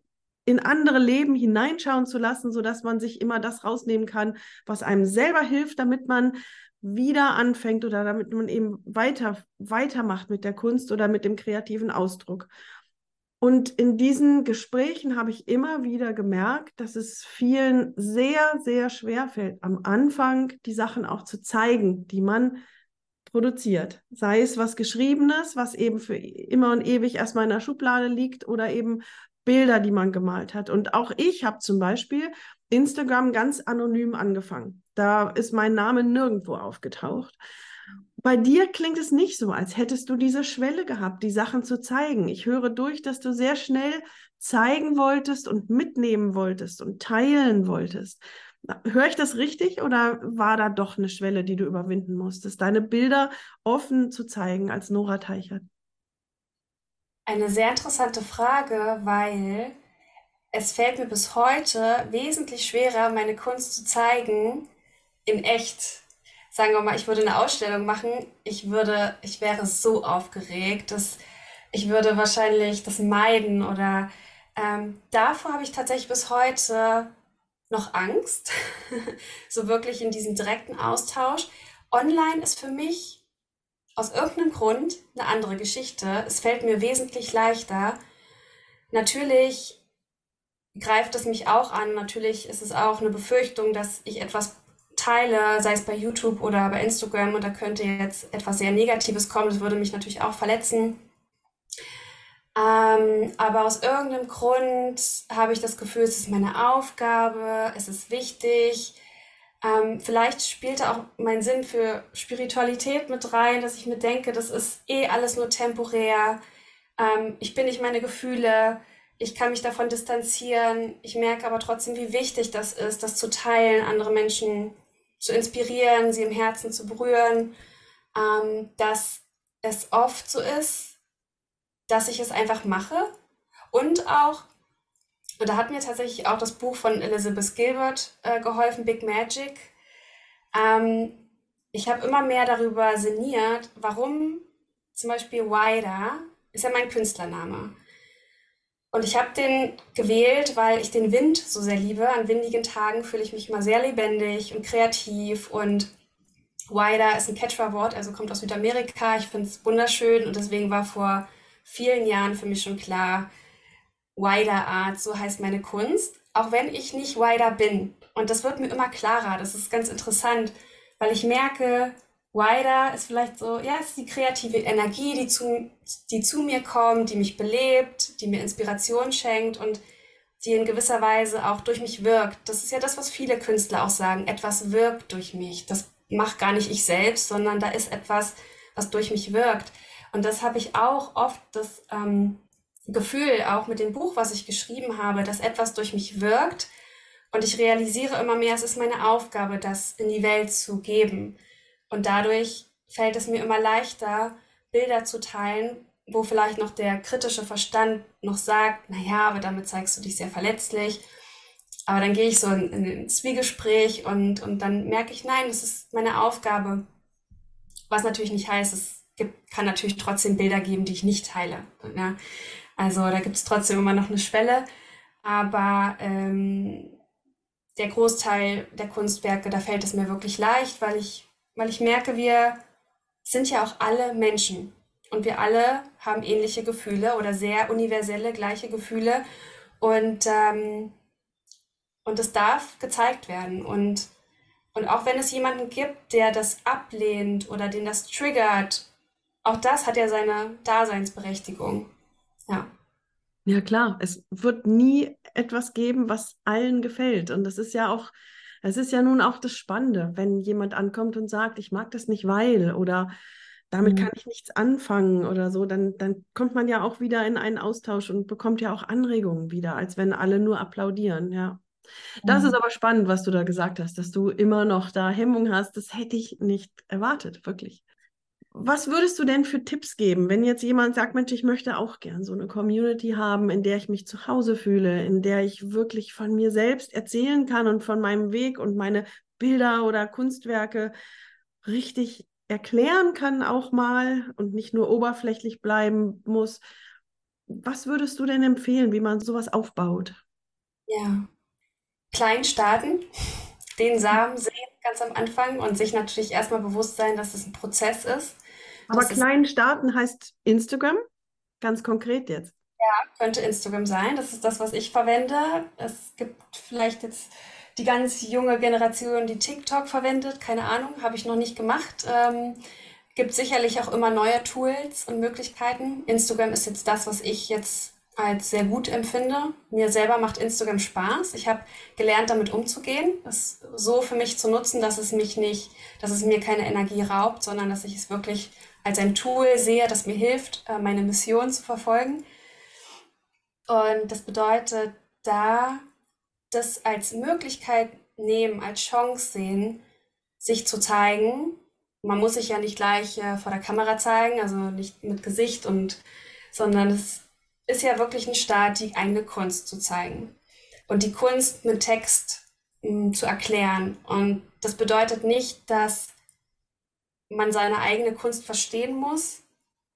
in andere Leben hineinschauen zu lassen, sodass man sich immer das rausnehmen kann, was einem selber hilft, damit man wieder anfängt oder damit man eben weiter weitermacht mit der Kunst oder mit dem kreativen Ausdruck. Und in diesen Gesprächen habe ich immer wieder gemerkt, dass es vielen sehr, sehr schwer fällt, am Anfang die Sachen auch zu zeigen, die man produziert. Sei es was Geschriebenes, was eben für immer und ewig erstmal in der Schublade liegt oder eben Bilder, die man gemalt hat. Und auch ich habe zum Beispiel Instagram ganz anonym angefangen. Da ist mein Name nirgendwo aufgetaucht. Bei dir klingt es nicht so, als hättest du diese Schwelle gehabt, die Sachen zu zeigen. Ich höre durch, dass du sehr schnell zeigen wolltest und mitnehmen wolltest und teilen wolltest. Höre ich das richtig oder war da doch eine Schwelle, die du überwinden musstest, deine Bilder offen zu zeigen als Nora Teichert? Eine sehr interessante Frage, weil es fällt mir bis heute wesentlich schwerer, meine Kunst zu zeigen in echt. Sagen wir mal, ich würde eine Ausstellung machen, ich würde, ich wäre so aufgeregt, dass ich würde wahrscheinlich das meiden oder ähm, davor habe ich tatsächlich bis heute noch Angst, so wirklich in diesen direkten Austausch. Online ist für mich aus irgendeinem Grund eine andere Geschichte. Es fällt mir wesentlich leichter. Natürlich greift es mich auch an. Natürlich ist es auch eine Befürchtung, dass ich etwas teile, sei es bei YouTube oder bei Instagram und da könnte jetzt etwas sehr Negatives kommen. Das würde mich natürlich auch verletzen. Ähm, aber aus irgendeinem Grund habe ich das Gefühl, es ist meine Aufgabe, es ist wichtig. Ähm, vielleicht spielte auch mein Sinn für Spiritualität mit rein, dass ich mir denke, das ist eh alles nur temporär. Ähm, ich bin nicht meine Gefühle. Ich kann mich davon distanzieren. Ich merke aber trotzdem, wie wichtig das ist, das zu teilen, andere Menschen zu inspirieren, sie im Herzen zu berühren. Ähm, dass es oft so ist, dass ich es einfach mache. Und auch, und da hat mir tatsächlich auch das Buch von Elizabeth Gilbert äh, geholfen, Big Magic. Ähm, ich habe immer mehr darüber sinniert, warum zum Beispiel Wider ist ja mein Künstlername. Und ich habe den gewählt, weil ich den Wind so sehr liebe. An windigen Tagen fühle ich mich immer sehr lebendig und kreativ. Und Wider ist ein Quechua-Wort, also kommt aus Südamerika. Ich finde es wunderschön und deswegen war vor vielen Jahren für mich schon klar, Wider Art, so heißt meine Kunst, auch wenn ich nicht Wider bin. Und das wird mir immer klarer. Das ist ganz interessant, weil ich merke, Wider ist vielleicht so, ja, es ist die kreative Energie, die zu, die zu mir kommt, die mich belebt, die mir Inspiration schenkt und die in gewisser Weise auch durch mich wirkt. Das ist ja das, was viele Künstler auch sagen. Etwas wirkt durch mich. Das macht gar nicht ich selbst, sondern da ist etwas, was durch mich wirkt. Und das habe ich auch oft das ähm, Gefühl, auch mit dem Buch, was ich geschrieben habe, dass etwas durch mich wirkt. Und ich realisiere immer mehr, es ist meine Aufgabe, das in die Welt zu geben. Und dadurch fällt es mir immer leichter, Bilder zu teilen, wo vielleicht noch der kritische Verstand noch sagt, naja, aber damit zeigst du dich sehr verletzlich. Aber dann gehe ich so in, in ein Zwiegespräch und, und dann merke ich, nein, das ist meine Aufgabe. Was natürlich nicht heißt, es gibt, kann natürlich trotzdem Bilder geben, die ich nicht teile. Ja? Also da gibt es trotzdem immer noch eine Schwelle. Aber ähm, der Großteil der Kunstwerke, da fällt es mir wirklich leicht, weil ich, weil ich merke, wir sind ja auch alle Menschen. Und wir alle haben ähnliche Gefühle oder sehr universelle gleiche Gefühle. Und, ähm, und das darf gezeigt werden. Und, und auch wenn es jemanden gibt, der das ablehnt oder den das triggert, auch das hat ja seine Daseinsberechtigung. Ja. Ja, klar. Es wird nie etwas geben, was allen gefällt. Und das ist ja auch, es ist ja nun auch das Spannende, wenn jemand ankommt und sagt, ich mag das nicht, weil oder damit kann mhm. ich nichts anfangen oder so, dann, dann kommt man ja auch wieder in einen Austausch und bekommt ja auch Anregungen wieder, als wenn alle nur applaudieren, ja. Das ist mhm. aber spannend, was du da gesagt hast, dass du immer noch da Hemmung hast. Das hätte ich nicht erwartet, wirklich. Was würdest du denn für Tipps geben, wenn jetzt jemand sagt, Mensch, ich möchte auch gern so eine Community haben, in der ich mich zu Hause fühle, in der ich wirklich von mir selbst erzählen kann und von meinem Weg und meine Bilder oder Kunstwerke richtig erklären kann auch mal und nicht nur oberflächlich bleiben muss. Was würdest du denn empfehlen, wie man sowas aufbaut? Ja, klein starten, den Samen sehen ganz am Anfang und sich natürlich erstmal bewusst sein, dass es ein Prozess ist. Aber klein starten heißt Instagram, ganz konkret jetzt. Ja, könnte Instagram sein. Das ist das, was ich verwende. Es gibt vielleicht jetzt die ganz junge Generation, die TikTok verwendet. Keine Ahnung, habe ich noch nicht gemacht. Ähm, gibt sicherlich auch immer neue Tools und Möglichkeiten. Instagram ist jetzt das, was ich jetzt als sehr gut empfinde. Mir selber macht Instagram Spaß. Ich habe gelernt, damit umzugehen, es so für mich zu nutzen, dass es mich nicht, dass es mir keine Energie raubt, sondern dass ich es wirklich als ein Tool sehe, das mir hilft, äh, meine Mission zu verfolgen. Und das bedeutet, da das als Möglichkeit nehmen, als Chance sehen, sich zu zeigen. Man muss sich ja nicht gleich äh, vor der Kamera zeigen, also nicht mit Gesicht und, sondern es ist ja wirklich ein Start, die eigene Kunst zu zeigen und die Kunst mit Text mh, hm, zu erklären. Und das bedeutet nicht, dass man seine eigene Kunst verstehen muss,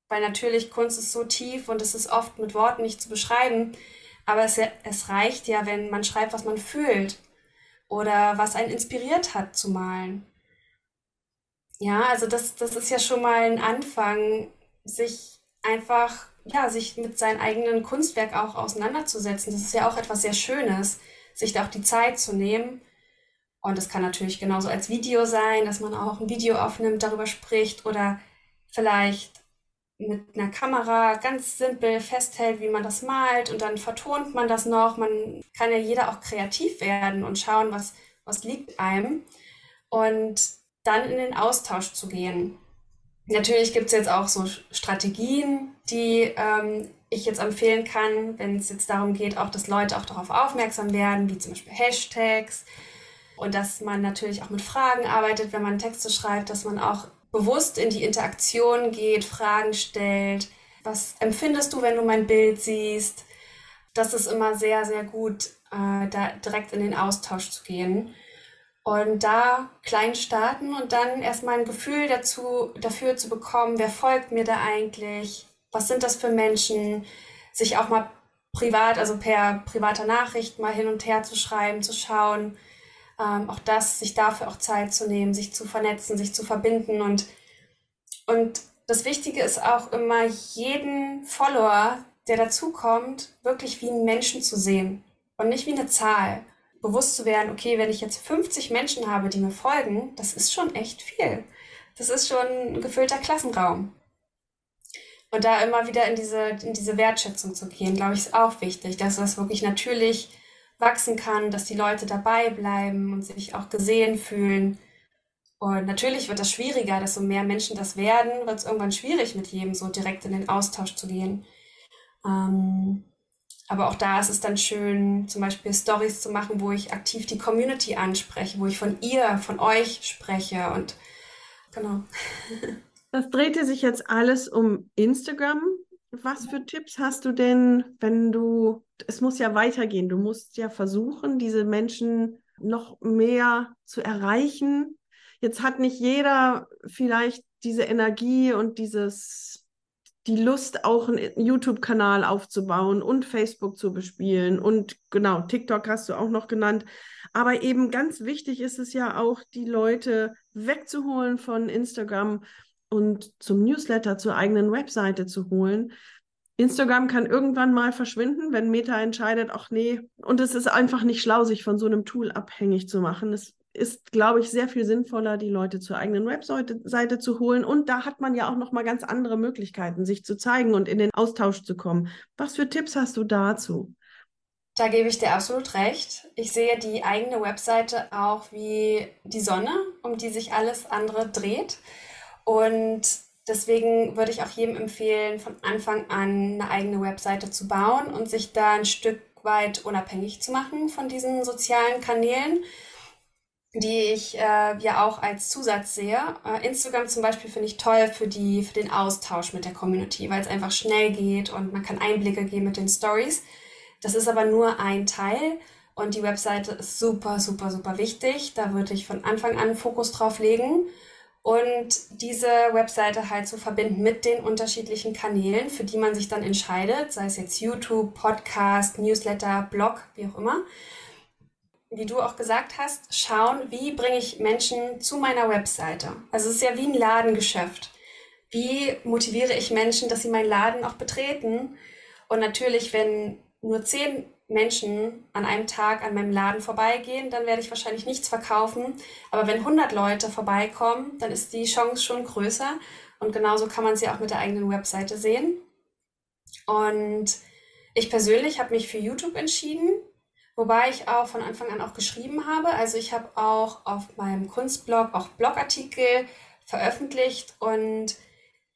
weil natürlich Kunst ist so tief und es ist oft mit Worten nicht zu beschreiben. Aber es, es reicht ja, wenn man schreibt, was man fühlt oder was einen inspiriert hat zu malen. Ja, also das, das ist ja schon mal ein Anfang, sich einfach, ja, sich mit seinem eigenen Kunstwerk auch auseinanderzusetzen. Das ist ja auch etwas sehr Schönes, sich da auch die Zeit zu nehmen. Und es kann natürlich genauso als Video sein, dass man auch ein Video aufnimmt, darüber spricht oder vielleicht mit einer Kamera ganz simpel festhält, wie man das malt und dann vertont man das noch. Man kann ja jeder auch kreativ werden und schauen, was, was liegt einem und dann in den Austausch zu gehen. Natürlich gibt es jetzt auch so Strategien, die ähm, ich jetzt empfehlen kann, wenn es jetzt darum geht, auch dass Leute auch darauf aufmerksam werden, wie zum Beispiel Hashtags und dass man natürlich auch mit Fragen arbeitet, wenn man Texte schreibt, dass man auch bewusst in die Interaktion geht, Fragen stellt. Was empfindest du, wenn du mein Bild siehst? Das ist immer sehr, sehr gut, äh, da direkt in den Austausch zu gehen. Und da klein starten und dann erstmal ein Gefühl dazu, dafür zu bekommen, wer folgt mir da eigentlich? Was sind das für Menschen? Sich auch mal privat, also per privater Nachricht mal hin und her zu schreiben, zu schauen, ähm, auch das, sich dafür auch Zeit zu nehmen, sich zu vernetzen, sich zu verbinden und, und das Wichtige ist auch immer jeden Follower, der dazu kommt, wirklich wie einen Menschen zu sehen und nicht wie eine Zahl. Bewusst zu werden, okay, wenn ich jetzt 50 Menschen habe, die mir folgen, das ist schon echt viel. Das ist schon ein gefüllter Klassenraum. Und da immer wieder in diese, in diese Wertschätzung zu gehen, glaube ich, ist auch wichtig, dass das wirklich natürlich wachsen kann, dass die Leute dabei bleiben und sich auch gesehen fühlen. Und natürlich wird das schwieriger, desto mehr Menschen das werden, wird es irgendwann schwierig, mit jedem so direkt in den Austausch zu gehen. Ähm, aber auch da ist es dann schön, zum Beispiel Stories zu machen, wo ich aktiv die Community anspreche, wo ich von ihr, von euch spreche und genau. Das drehte sich jetzt alles um Instagram. Was für Tipps hast du denn, wenn du, es muss ja weitergehen, du musst ja versuchen, diese Menschen noch mehr zu erreichen. Jetzt hat nicht jeder vielleicht diese Energie und dieses die Lust, auch einen YouTube-Kanal aufzubauen und Facebook zu bespielen. Und genau, TikTok hast du auch noch genannt. Aber eben ganz wichtig ist es ja auch, die Leute wegzuholen von Instagram und zum Newsletter, zur eigenen Webseite zu holen. Instagram kann irgendwann mal verschwinden, wenn Meta entscheidet, ach nee, und es ist einfach nicht schlau, sich von so einem Tool abhängig zu machen. Es ist, glaube ich, sehr viel sinnvoller, die Leute zur eigenen Webseite zu holen. Und da hat man ja auch noch mal ganz andere Möglichkeiten, sich zu zeigen und in den Austausch zu kommen. Was für Tipps hast du dazu? Da gebe ich dir absolut recht. Ich sehe die eigene Webseite auch wie die Sonne, um die sich alles andere dreht. Und deswegen würde ich auch jedem empfehlen, von Anfang an eine eigene Webseite zu bauen und sich da ein Stück weit unabhängig zu machen von diesen sozialen Kanälen die ich äh, ja auch als Zusatz sehe. Äh, Instagram zum Beispiel finde ich toll für, die, für den Austausch mit der Community, weil es einfach schnell geht und man kann Einblicke geben mit den Stories. Das ist aber nur ein Teil und die Webseite ist super, super, super wichtig. Da würde ich von Anfang an Fokus drauf legen und diese Webseite halt zu verbinden mit den unterschiedlichen Kanälen, für die man sich dann entscheidet, sei es jetzt YouTube, Podcast, Newsletter, Blog, wie auch immer wie du auch gesagt hast, schauen, wie bringe ich Menschen zu meiner Webseite. Also es ist ja wie ein Ladengeschäft. Wie motiviere ich Menschen, dass sie meinen Laden auch betreten? Und natürlich, wenn nur zehn Menschen an einem Tag an meinem Laden vorbeigehen, dann werde ich wahrscheinlich nichts verkaufen. Aber wenn 100 Leute vorbeikommen, dann ist die Chance schon größer. Und genauso kann man sie auch mit der eigenen Webseite sehen. Und ich persönlich habe mich für YouTube entschieden, Wobei ich auch von Anfang an auch geschrieben habe. Also ich habe auch auf meinem Kunstblog auch Blogartikel veröffentlicht und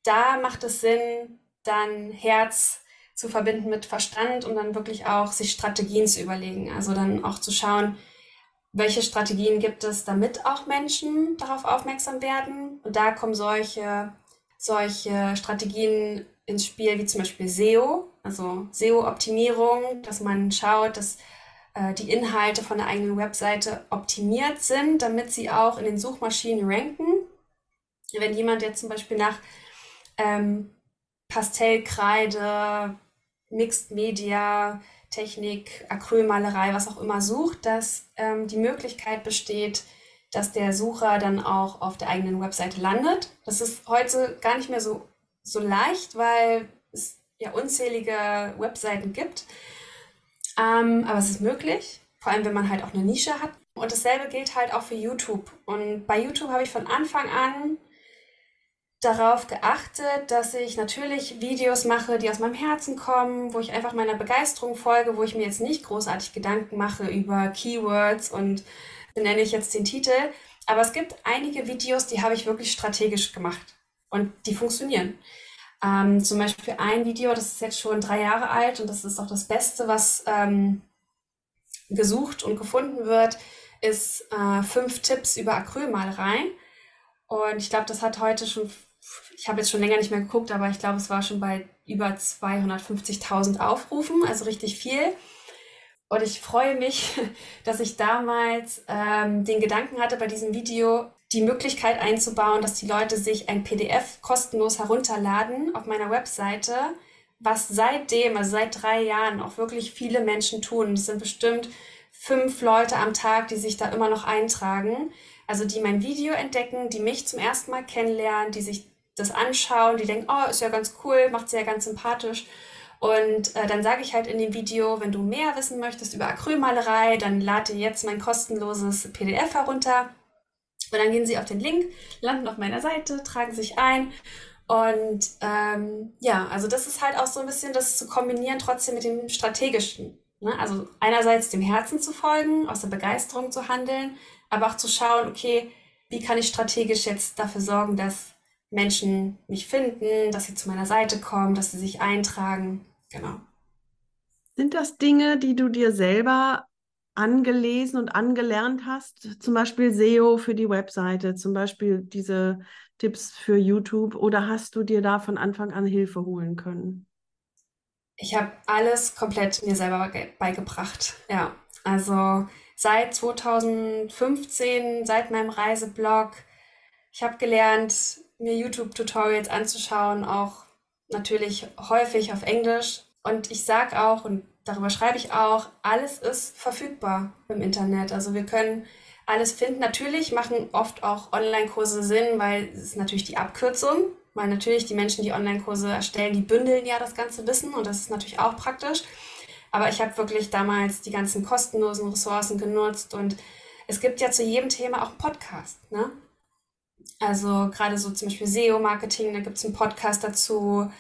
da macht es Sinn, dann Herz zu verbinden mit Verstand und dann wirklich auch sich Strategien zu überlegen. Also dann auch zu schauen, welche Strategien gibt es, damit auch Menschen darauf aufmerksam werden. Und da kommen solche, solche Strategien ins Spiel, wie zum Beispiel SEO, also SEO-Optimierung, dass man schaut, dass äh, die Inhalte von der eigenen Webseite optimiert sind, damit sie auch in den Suchmaschinen ranken. Wenn jemand jetzt zum Beispiel nach ähm, Pastellkreide, Mixed Media, Technik, Acrylmalerei, was auch immer sucht, dass ähm, die Möglichkeit besteht, dass der Sucher dann auch auf der eigenen Webseite landet. Das ist heute gar nicht mehr so, so leicht, weil es ja unzählige Webseiten gibt. Ähm, aber es ist möglich, vor allem wenn man halt auch eine Nische hat. Und dasselbe gilt halt auch für YouTube. Und bei YouTube habe ich von Anfang an darauf geachtet, dass ich natürlich Videos mache, die aus meinem Herzen kommen, wo ich einfach meiner Begeisterung folge, wo ich mir jetzt nicht großartig Gedanken mache über Keywords und benenne ich jetzt den Titel. Aber es gibt einige Videos, die habe ich wirklich strategisch gemacht und die funktionieren. Ähm, zum Beispiel ein Video, das ist jetzt schon drei Jahre alt und das ist auch das Beste, was ähm, gesucht und gefunden wird, ist äh, fünf Tipps über Acrylmalerei. Und ich glaube, das hat heute schon, ich habe jetzt schon länger nicht mehr geguckt, aber ich glaube, es war schon bei über 250.000 Aufrufen, also richtig viel. Und ich freue mich, dass ich damals ähm, den Gedanken hatte bei diesem Video, die Möglichkeit einzubauen, dass die Leute sich ein PDF kostenlos herunterladen auf meiner Webseite, was seitdem, also seit drei Jahren, auch wirklich viele Menschen tun. Es sind bestimmt fünf Leute am Tag, die sich da immer noch eintragen. Also die mein Video entdecken, die mich zum ersten Mal kennenlernen, die sich das anschauen, die denken, oh, ist ja ganz cool, macht sie ja ganz sympathisch. Und äh, dann sage ich halt in dem Video, wenn du mehr wissen möchtest über Acrylmalerei, dann lade jetzt mein kostenloses PDF herunter. Und dann gehen sie auf den Link, landen auf meiner Seite, tragen sich ein. Und ähm, ja, also das ist halt auch so ein bisschen das zu kombinieren trotzdem mit dem Strategischen. Ne? Also einerseits dem Herzen zu folgen, aus der Begeisterung zu handeln, aber auch zu schauen, okay, wie kann ich strategisch jetzt dafür sorgen, dass Menschen mich finden, dass sie zu meiner Seite kommen, dass sie sich eintragen. Genau. Sind das Dinge, die du dir selber angelesen und angelernt hast? Zum Beispiel SEO für die Webseite, zum Beispiel diese Tipps für YouTube oder hast du dir da von Anfang an Hilfe holen können? Ich habe alles komplett mir selber beigebracht. Ja, also seit 2015, seit meinem Reiseblog. Ich habe gelernt, mir YouTube-Tutorials anzuschauen, auch natürlich häufig auf Englisch. Und ich sage auch, und darüber schreibe ich auch, alles ist verfügbar im Internet. Also wir können alles finden. Natürlich machen oft auch Online-Kurse Sinn, weil es ist natürlich die Abkürzung. Weil natürlich die Menschen, die Online-Kurse erstellen, die bündeln ja das ganze Wissen und das ist natürlich auch praktisch. Aber ich habe wirklich damals die ganzen kostenlosen Ressourcen genutzt und es gibt ja zu jedem Thema auch einen Podcast. Ne? Also gerade so zum Beispiel SEO-Marketing, da gibt es einen Podcast dazu.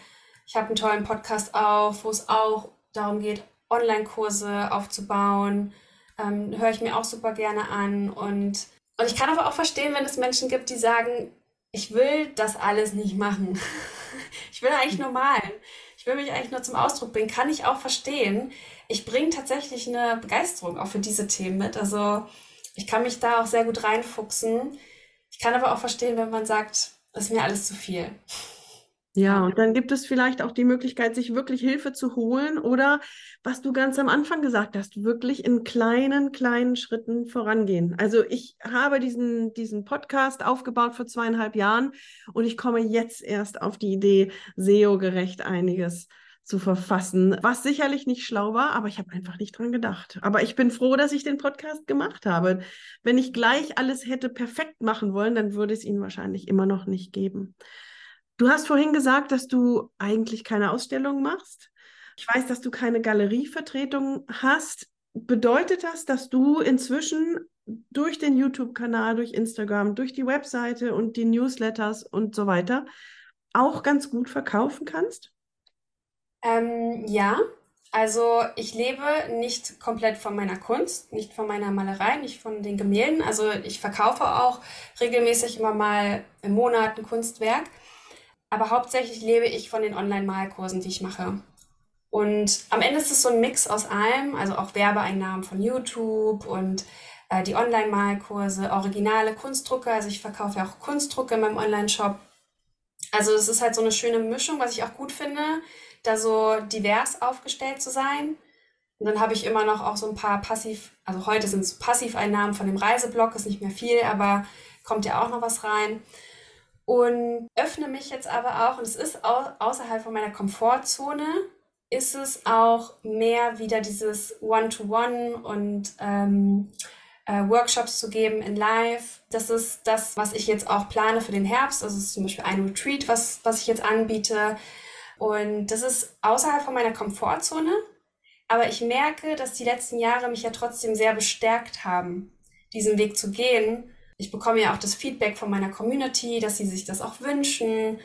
Ich habe einen tollen Podcast auch, wo es auch darum geht, Online-Kurse aufzubauen. Ähm, Höre ich mir auch super gerne an. Und, und ich kann aber auch verstehen, wenn es Menschen gibt, die sagen, ich will das alles nicht machen. ich will eigentlich nur malen. Ich will mich eigentlich nur zum Ausdruck bringen. Kann ich auch verstehen. Ich bringe tatsächlich eine Begeisterung auch für diese Themen mit. Also ich kann mich da auch sehr gut reinfuchsen. Ich kann aber auch verstehen, wenn man sagt, das ist mir alles zu viel. Ja, und dann gibt es vielleicht auch die Möglichkeit, sich wirklich Hilfe zu holen oder, was du ganz am Anfang gesagt hast, wirklich in kleinen, kleinen Schritten vorangehen. Also ich habe diesen, diesen Podcast aufgebaut vor zweieinhalb Jahren und ich komme jetzt erst auf die Idee, SEO-gerecht einiges zu verfassen, was sicherlich nicht schlau war, aber ich habe einfach nicht dran gedacht. Aber ich bin froh, dass ich den Podcast gemacht habe. Wenn ich gleich alles hätte perfekt machen wollen, dann würde es ihn wahrscheinlich immer noch nicht geben. Du hast vorhin gesagt, dass du eigentlich keine Ausstellung machst. Ich weiß, dass du keine Galerievertretung hast. Bedeutet das, dass du inzwischen durch den YouTube-Kanal, durch Instagram, durch die Webseite und die Newsletters und so weiter auch ganz gut verkaufen kannst? Ähm, ja, also ich lebe nicht komplett von meiner Kunst, nicht von meiner Malerei, nicht von den Gemälden. Also ich verkaufe auch regelmäßig immer mal im Monat ein Kunstwerk. Aber hauptsächlich lebe ich von den Online-Malkursen, die ich mache. Und am Ende ist es so ein Mix aus allem, also auch Werbeeinnahmen von YouTube und äh, die Online-Malkurse, originale Kunstdrucke. Also ich verkaufe ja auch Kunstdrucke in meinem Online-Shop. Also es ist halt so eine schöne Mischung, was ich auch gut finde, da so divers aufgestellt zu sein. Und dann habe ich immer noch auch so ein paar Passiv, also heute sind es Passiveinnahmen von dem Reiseblog, ist nicht mehr viel, aber kommt ja auch noch was rein und öffne mich jetzt aber auch, und es ist au außerhalb von meiner Komfortzone, ist es auch mehr wieder dieses One-to-One -One und ähm, äh, Workshops zu geben in Live. Das ist das, was ich jetzt auch plane für den Herbst. Also es ist zum Beispiel ein Retreat, was, was ich jetzt anbiete. Und das ist außerhalb von meiner Komfortzone. Aber ich merke, dass die letzten Jahre mich ja trotzdem sehr bestärkt haben, diesen Weg zu gehen ich bekomme ja auch das Feedback von meiner Community, dass sie sich das auch wünschen.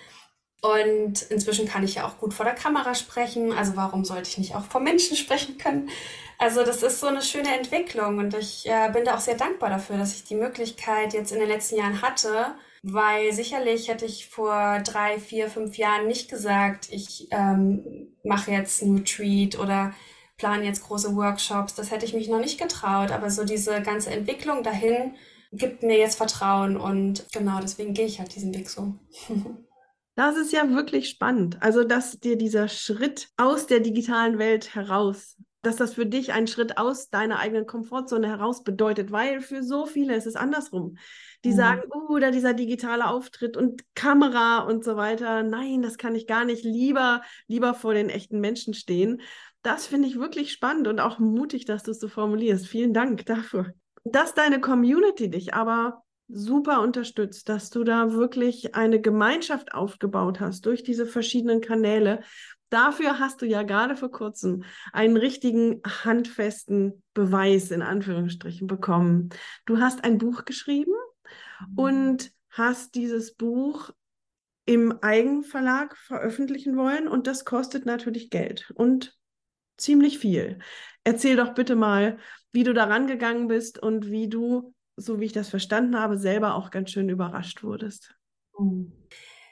Und inzwischen kann ich ja auch gut vor der Kamera sprechen. Also warum sollte ich nicht auch vor Menschen sprechen können? Also das ist so eine schöne Entwicklung und ich äh, bin da auch sehr dankbar dafür, dass ich die Möglichkeit jetzt in den letzten Jahren hatte, weil sicherlich hätte ich vor drei, vier, fünf Jahren nicht gesagt, ich ähm, mache jetzt ein Retreat oder plane jetzt große Workshops. Das hätte ich mich noch nicht getraut, aber so diese ganze Entwicklung dahin, gibt mir jetzt Vertrauen und genau deswegen gehe ich halt diesen Weg so. Das ist ja wirklich spannend. Also, dass dir dieser Schritt aus der digitalen Welt heraus, dass das für dich ein Schritt aus deiner eigenen Komfortzone heraus bedeutet, weil für so viele ist es andersrum. Die mhm. sagen, oh, da dieser digitale Auftritt und Kamera und so weiter. Nein, das kann ich gar nicht. Lieber, lieber vor den echten Menschen stehen. Das finde ich wirklich spannend und auch mutig, dass du es so formulierst. Vielen Dank dafür dass deine Community dich aber super unterstützt, dass du da wirklich eine Gemeinschaft aufgebaut hast durch diese verschiedenen Kanäle. Dafür hast du ja gerade vor kurzem einen richtigen handfesten Beweis in Anführungsstrichen bekommen. Du hast ein Buch geschrieben. Und hast dieses Buch im Eigenverlag veröffentlichen wollen und das kostet natürlich Geld und ziemlich viel. Erzähl doch bitte mal, wie du daran gegangen bist und wie du, so wie ich das verstanden habe, selber auch ganz schön überrascht wurdest.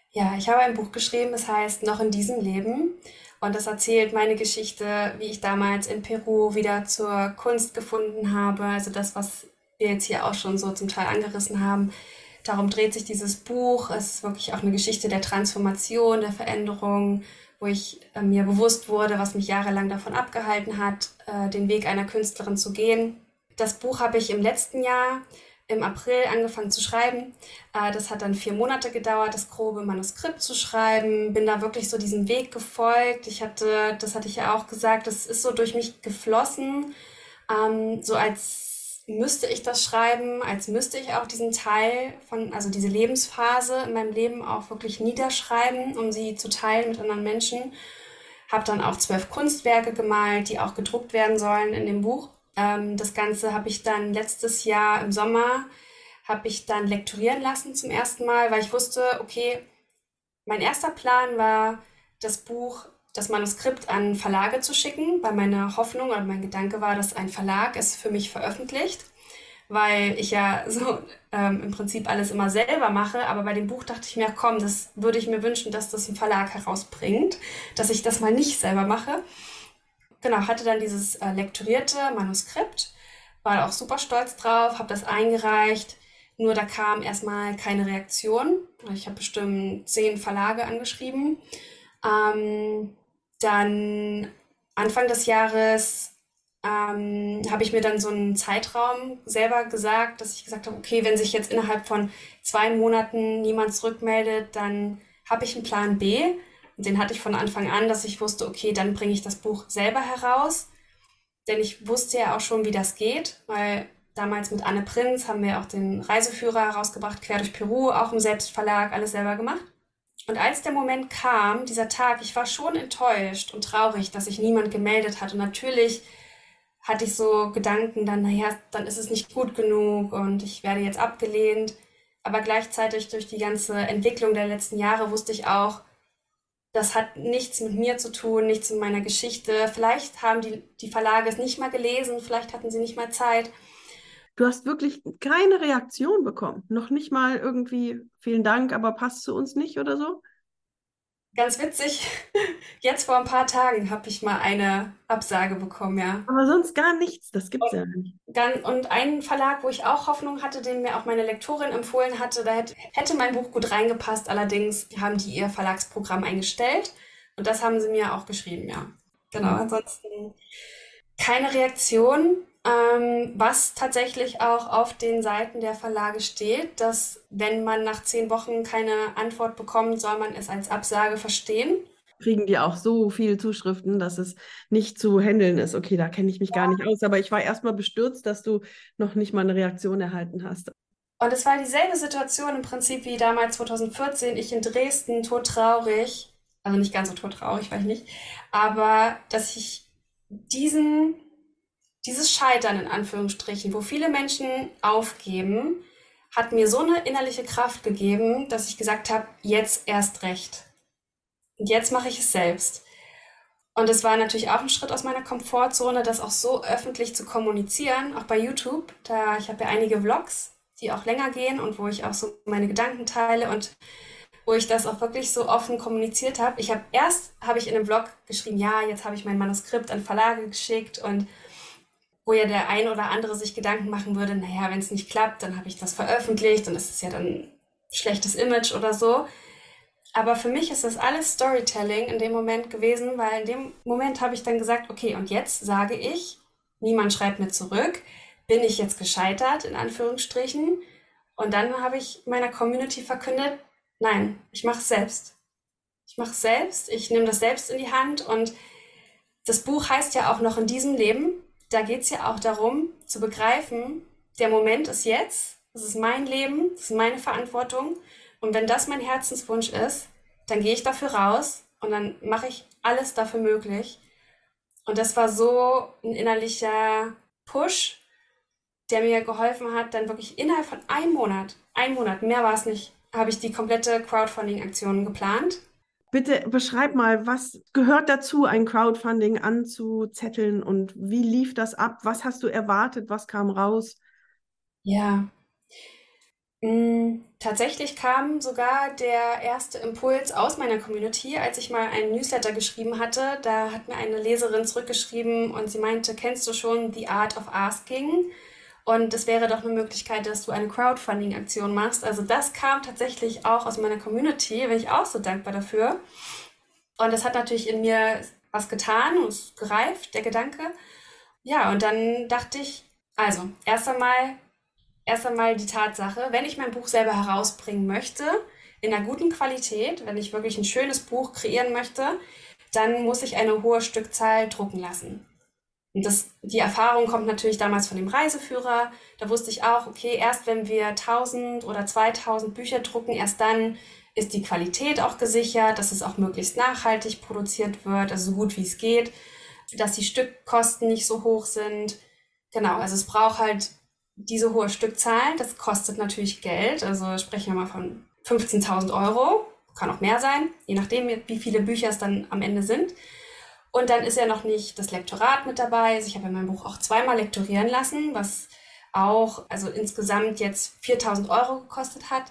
Ja, ich habe ein Buch geschrieben, es heißt Noch in diesem Leben. Und das erzählt meine Geschichte, wie ich damals in Peru wieder zur Kunst gefunden habe. Also das, was wir jetzt hier auch schon so zum Teil angerissen haben. Darum dreht sich dieses Buch. Es ist wirklich auch eine Geschichte der Transformation, der Veränderung, wo ich äh, mir bewusst wurde, was mich jahrelang davon abgehalten hat, äh, den Weg einer Künstlerin zu gehen. Das Buch habe ich im letzten Jahr im April angefangen zu schreiben. Äh, das hat dann vier Monate gedauert, das grobe Manuskript zu schreiben. Bin da wirklich so diesem Weg gefolgt. Ich hatte, das hatte ich ja auch gesagt, das ist so durch mich geflossen, ähm, so als müsste ich das schreiben, als müsste ich auch diesen Teil von, also diese Lebensphase in meinem Leben auch wirklich niederschreiben, um sie zu teilen mit anderen Menschen. Habe dann auch zwölf Kunstwerke gemalt, die auch gedruckt werden sollen in dem Buch. Ähm, das Ganze habe ich dann letztes Jahr im Sommer, habe ich dann lektorieren lassen zum ersten Mal, weil ich wusste, okay, mein erster Plan war, das Buch das Manuskript an Verlage zu schicken, weil meine Hoffnung oder mein Gedanke war, dass ein Verlag es für mich veröffentlicht, weil ich ja so ähm, im Prinzip alles immer selber mache. Aber bei dem Buch dachte ich mir, komm, das würde ich mir wünschen, dass das ein Verlag herausbringt, dass ich das mal nicht selber mache. Genau, hatte dann dieses äh, lektorierte Manuskript, war auch super stolz drauf, habe das eingereicht. Nur da kam erstmal keine Reaktion. Ich habe bestimmt zehn Verlage angeschrieben. Ähm, dann Anfang des Jahres ähm, habe ich mir dann so einen Zeitraum selber gesagt, dass ich gesagt habe, okay, wenn sich jetzt innerhalb von zwei Monaten niemand zurückmeldet, dann habe ich einen Plan B. Und den hatte ich von Anfang an, dass ich wusste, okay, dann bringe ich das Buch selber heraus. Denn ich wusste ja auch schon, wie das geht, weil damals mit Anne Prinz haben wir auch den Reiseführer herausgebracht, quer durch Peru, auch im Selbstverlag, alles selber gemacht. Und als der Moment kam, dieser Tag, ich war schon enttäuscht und traurig, dass sich niemand gemeldet hat. Und natürlich hatte ich so Gedanken dann, naja, dann ist es nicht gut genug und ich werde jetzt abgelehnt. Aber gleichzeitig durch die ganze Entwicklung der letzten Jahre wusste ich auch, das hat nichts mit mir zu tun, nichts mit meiner Geschichte. Vielleicht haben die, die Verlage es nicht mal gelesen, vielleicht hatten sie nicht mal Zeit. Du hast wirklich keine Reaktion bekommen. Noch nicht mal irgendwie, vielen Dank, aber passt zu uns nicht oder so? Ganz witzig. Jetzt vor ein paar Tagen habe ich mal eine Absage bekommen, ja. Aber sonst gar nichts, das gibt es ja nicht. Dann, und ein Verlag, wo ich auch Hoffnung hatte, den mir auch meine Lektorin empfohlen hatte, da hätte, hätte mein Buch gut reingepasst. Allerdings haben die ihr Verlagsprogramm eingestellt. Und das haben sie mir auch geschrieben, ja. Genau, mhm. ansonsten keine Reaktion. Ähm, was tatsächlich auch auf den Seiten der Verlage steht, dass wenn man nach zehn Wochen keine Antwort bekommt, soll man es als Absage verstehen. Kriegen die auch so viele Zuschriften, dass es nicht zu handeln ist. Okay, da kenne ich mich ja. gar nicht aus, aber ich war erstmal bestürzt, dass du noch nicht mal eine Reaktion erhalten hast. Und es war dieselbe Situation im Prinzip wie damals 2014. Ich in Dresden, todtraurig, also nicht ganz so todtraurig, war ich nicht, aber dass ich diesen dieses Scheitern in Anführungsstrichen, wo viele Menschen aufgeben, hat mir so eine innerliche Kraft gegeben, dass ich gesagt habe, jetzt erst recht. Und jetzt mache ich es selbst. Und es war natürlich auch ein Schritt aus meiner Komfortzone, das auch so öffentlich zu kommunizieren, auch bei YouTube. Da ich habe ja einige Vlogs, die auch länger gehen und wo ich auch so meine Gedanken teile und wo ich das auch wirklich so offen kommuniziert habe. Ich habe erst habe ich in einem Vlog geschrieben, ja, jetzt habe ich mein Manuskript an Verlage geschickt und wo ja der ein oder andere sich Gedanken machen würde, naja, wenn es nicht klappt, dann habe ich das veröffentlicht und es ist ja dann schlechtes Image oder so. Aber für mich ist das alles Storytelling in dem Moment gewesen, weil in dem Moment habe ich dann gesagt, okay, und jetzt sage ich, niemand schreibt mir zurück, bin ich jetzt gescheitert, in Anführungsstrichen. Und dann habe ich meiner Community verkündet, nein, ich mache es selbst. Ich mache es selbst, ich nehme das selbst in die Hand und das Buch heißt ja auch noch in diesem Leben da geht es ja auch darum, zu begreifen, der Moment ist jetzt das ist mein Leben, das ist meine Verantwortung. Und wenn das mein Herzenswunsch ist, dann gehe ich dafür raus und dann mache ich alles dafür möglich. Und das war so ein innerlicher Push, der mir geholfen hat, dann wirklich innerhalb von einem Monat, ein Monat, mehr war es nicht, habe ich die komplette Crowdfunding-Aktion geplant. Bitte beschreib mal, was gehört dazu, ein Crowdfunding anzuzetteln und wie lief das ab? Was hast du erwartet? Was kam raus? Ja, Mm, tatsächlich kam sogar der erste Impuls aus meiner Community, als ich mal einen Newsletter geschrieben hatte. Da hat mir eine Leserin zurückgeschrieben und sie meinte, kennst du schon The Art of Asking? Und es wäre doch eine Möglichkeit, dass du eine Crowdfunding-Aktion machst. Also das kam tatsächlich auch aus meiner Community, bin ich auch so dankbar dafür. Und das hat natürlich in mir was getan und es gereift, der Gedanke. Ja, und dann dachte ich, also erst einmal erst einmal die Tatsache, wenn ich mein Buch selber herausbringen möchte, in einer guten Qualität, wenn ich wirklich ein schönes Buch kreieren möchte, dann muss ich eine hohe Stückzahl drucken lassen. Und das, die Erfahrung kommt natürlich damals von dem Reiseführer. Da wusste ich auch, okay, erst wenn wir 1000 oder 2000 Bücher drucken, erst dann ist die Qualität auch gesichert, dass es auch möglichst nachhaltig produziert wird, also so gut wie es geht, dass die Stückkosten nicht so hoch sind. Genau, also es braucht halt diese hohe Stückzahl, das kostet natürlich Geld. Also sprechen wir mal von 15.000 Euro, kann auch mehr sein, je nachdem, wie viele Bücher es dann am Ende sind. Und dann ist ja noch nicht das Lektorat mit dabei. Also ich habe ja mein Buch auch zweimal lektorieren lassen, was auch also insgesamt jetzt 4.000 Euro gekostet hat.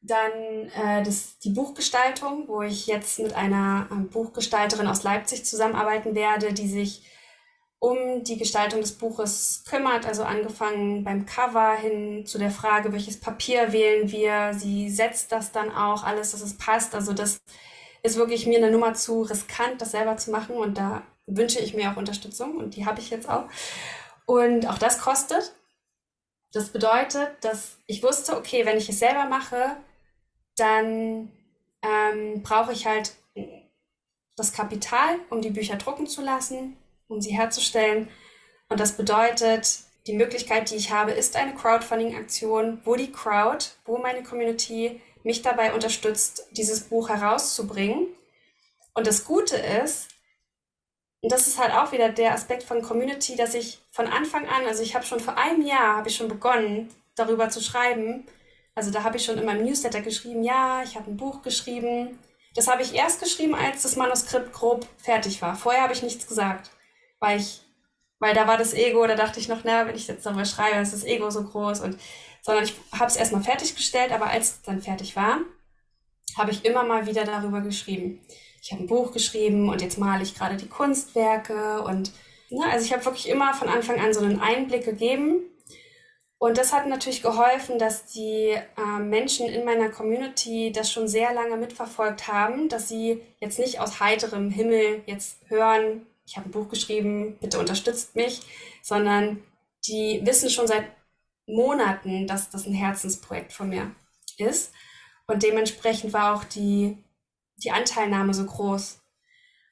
Dann äh, das, die Buchgestaltung, wo ich jetzt mit einer äh, Buchgestalterin aus Leipzig zusammenarbeiten werde, die sich um die Gestaltung des Buches kümmert, also angefangen beim Cover hin zu der Frage, welches Papier wählen wir. Sie setzt das dann auch alles, dass es passt. Also das ist wirklich mir eine Nummer zu riskant, das selber zu machen und da wünsche ich mir auch Unterstützung und die habe ich jetzt auch. Und auch das kostet. Das bedeutet, dass ich wusste, okay, wenn ich es selber mache, dann ähm, brauche ich halt das Kapital, um die Bücher drucken zu lassen um sie herzustellen. Und das bedeutet, die Möglichkeit, die ich habe, ist eine Crowdfunding-Aktion, wo die Crowd, wo meine Community mich dabei unterstützt, dieses Buch herauszubringen. Und das Gute ist, und das ist halt auch wieder der Aspekt von Community, dass ich von Anfang an, also ich habe schon vor einem Jahr, habe ich schon begonnen, darüber zu schreiben. Also da habe ich schon in meinem Newsletter geschrieben, ja, ich habe ein Buch geschrieben. Das habe ich erst geschrieben, als das Manuskript grob fertig war. Vorher habe ich nichts gesagt weil ich, weil da war das Ego, da dachte ich noch, na, wenn ich jetzt darüber schreibe, ist das Ego so groß und, sondern ich habe es erstmal fertiggestellt, aber als es dann fertig war, habe ich immer mal wieder darüber geschrieben. Ich habe ein Buch geschrieben und jetzt male ich gerade die Kunstwerke und, na, also ich habe wirklich immer von Anfang an so einen Einblick gegeben und das hat natürlich geholfen, dass die äh, Menschen in meiner Community das schon sehr lange mitverfolgt haben, dass sie jetzt nicht aus heiterem Himmel jetzt hören, ich habe ein Buch geschrieben, bitte unterstützt mich, sondern die wissen schon seit Monaten, dass das ein Herzensprojekt von mir ist. Und dementsprechend war auch die, die Anteilnahme so groß.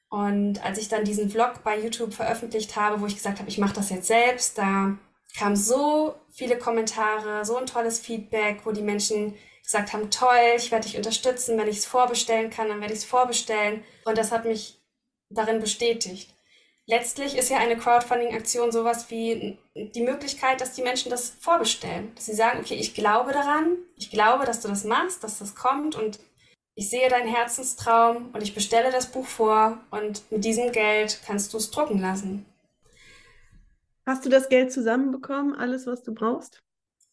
Und als ich dann diesen Vlog bei YouTube veröffentlicht habe, wo ich gesagt habe, ich mache das jetzt selbst, da kamen so viele Kommentare, so ein tolles Feedback, wo die Menschen gesagt haben, toll, ich werde dich unterstützen, wenn ich es vorbestellen kann, dann werde ich es vorbestellen. Und das hat mich darin bestätigt letztlich ist ja eine Crowdfunding-Aktion sowas wie die Möglichkeit, dass die Menschen das vorbestellen. Dass sie sagen, okay, ich glaube daran, ich glaube, dass du das machst, dass das kommt und ich sehe deinen Herzenstraum und ich bestelle das Buch vor und mit diesem Geld kannst du es drucken lassen. Hast du das Geld zusammenbekommen, alles, was du brauchst?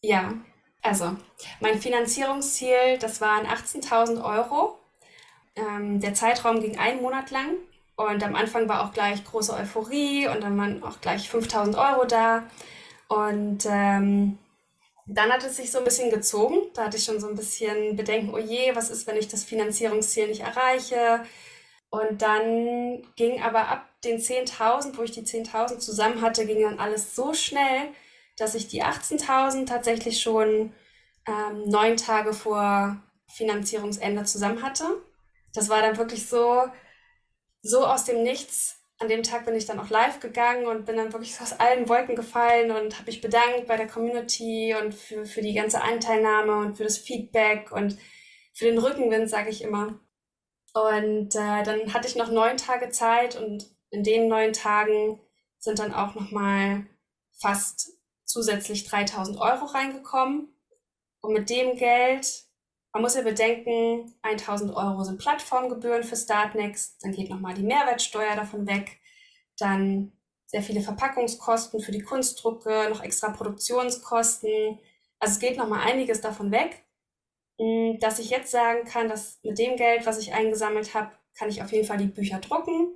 Ja, also mein Finanzierungsziel, das waren 18.000 Euro. Ähm, der Zeitraum ging einen Monat lang. Und am Anfang war auch gleich große Euphorie und dann waren auch gleich 5000 Euro da. Und ähm, dann hat es sich so ein bisschen gezogen. Da hatte ich schon so ein bisschen Bedenken, oh je, was ist, wenn ich das Finanzierungsziel nicht erreiche? Und dann ging aber ab den 10.000, wo ich die 10.000 zusammen hatte, ging dann alles so schnell, dass ich die 18.000 tatsächlich schon ähm, neun Tage vor Finanzierungsende zusammen hatte. Das war dann wirklich so, so aus dem Nichts an dem Tag bin ich dann auch live gegangen und bin dann wirklich aus allen Wolken gefallen und habe mich bedankt bei der Community und für, für die ganze Anteilnahme und für das Feedback und für den Rückenwind, sage ich immer. Und äh, dann hatte ich noch neun Tage Zeit und in den neun Tagen sind dann auch nochmal fast zusätzlich 3000 Euro reingekommen. Und mit dem Geld, man muss ja bedenken, 1000 Euro sind Plattformgebühren für Startnext, dann geht nochmal die Mehrwertsteuer davon weg, dann sehr viele Verpackungskosten für die Kunstdrucke, noch extra Produktionskosten. Also es geht nochmal einiges davon weg. Mm, dass ich jetzt sagen kann, dass mit dem Geld, was ich eingesammelt habe, kann ich auf jeden Fall die Bücher drucken.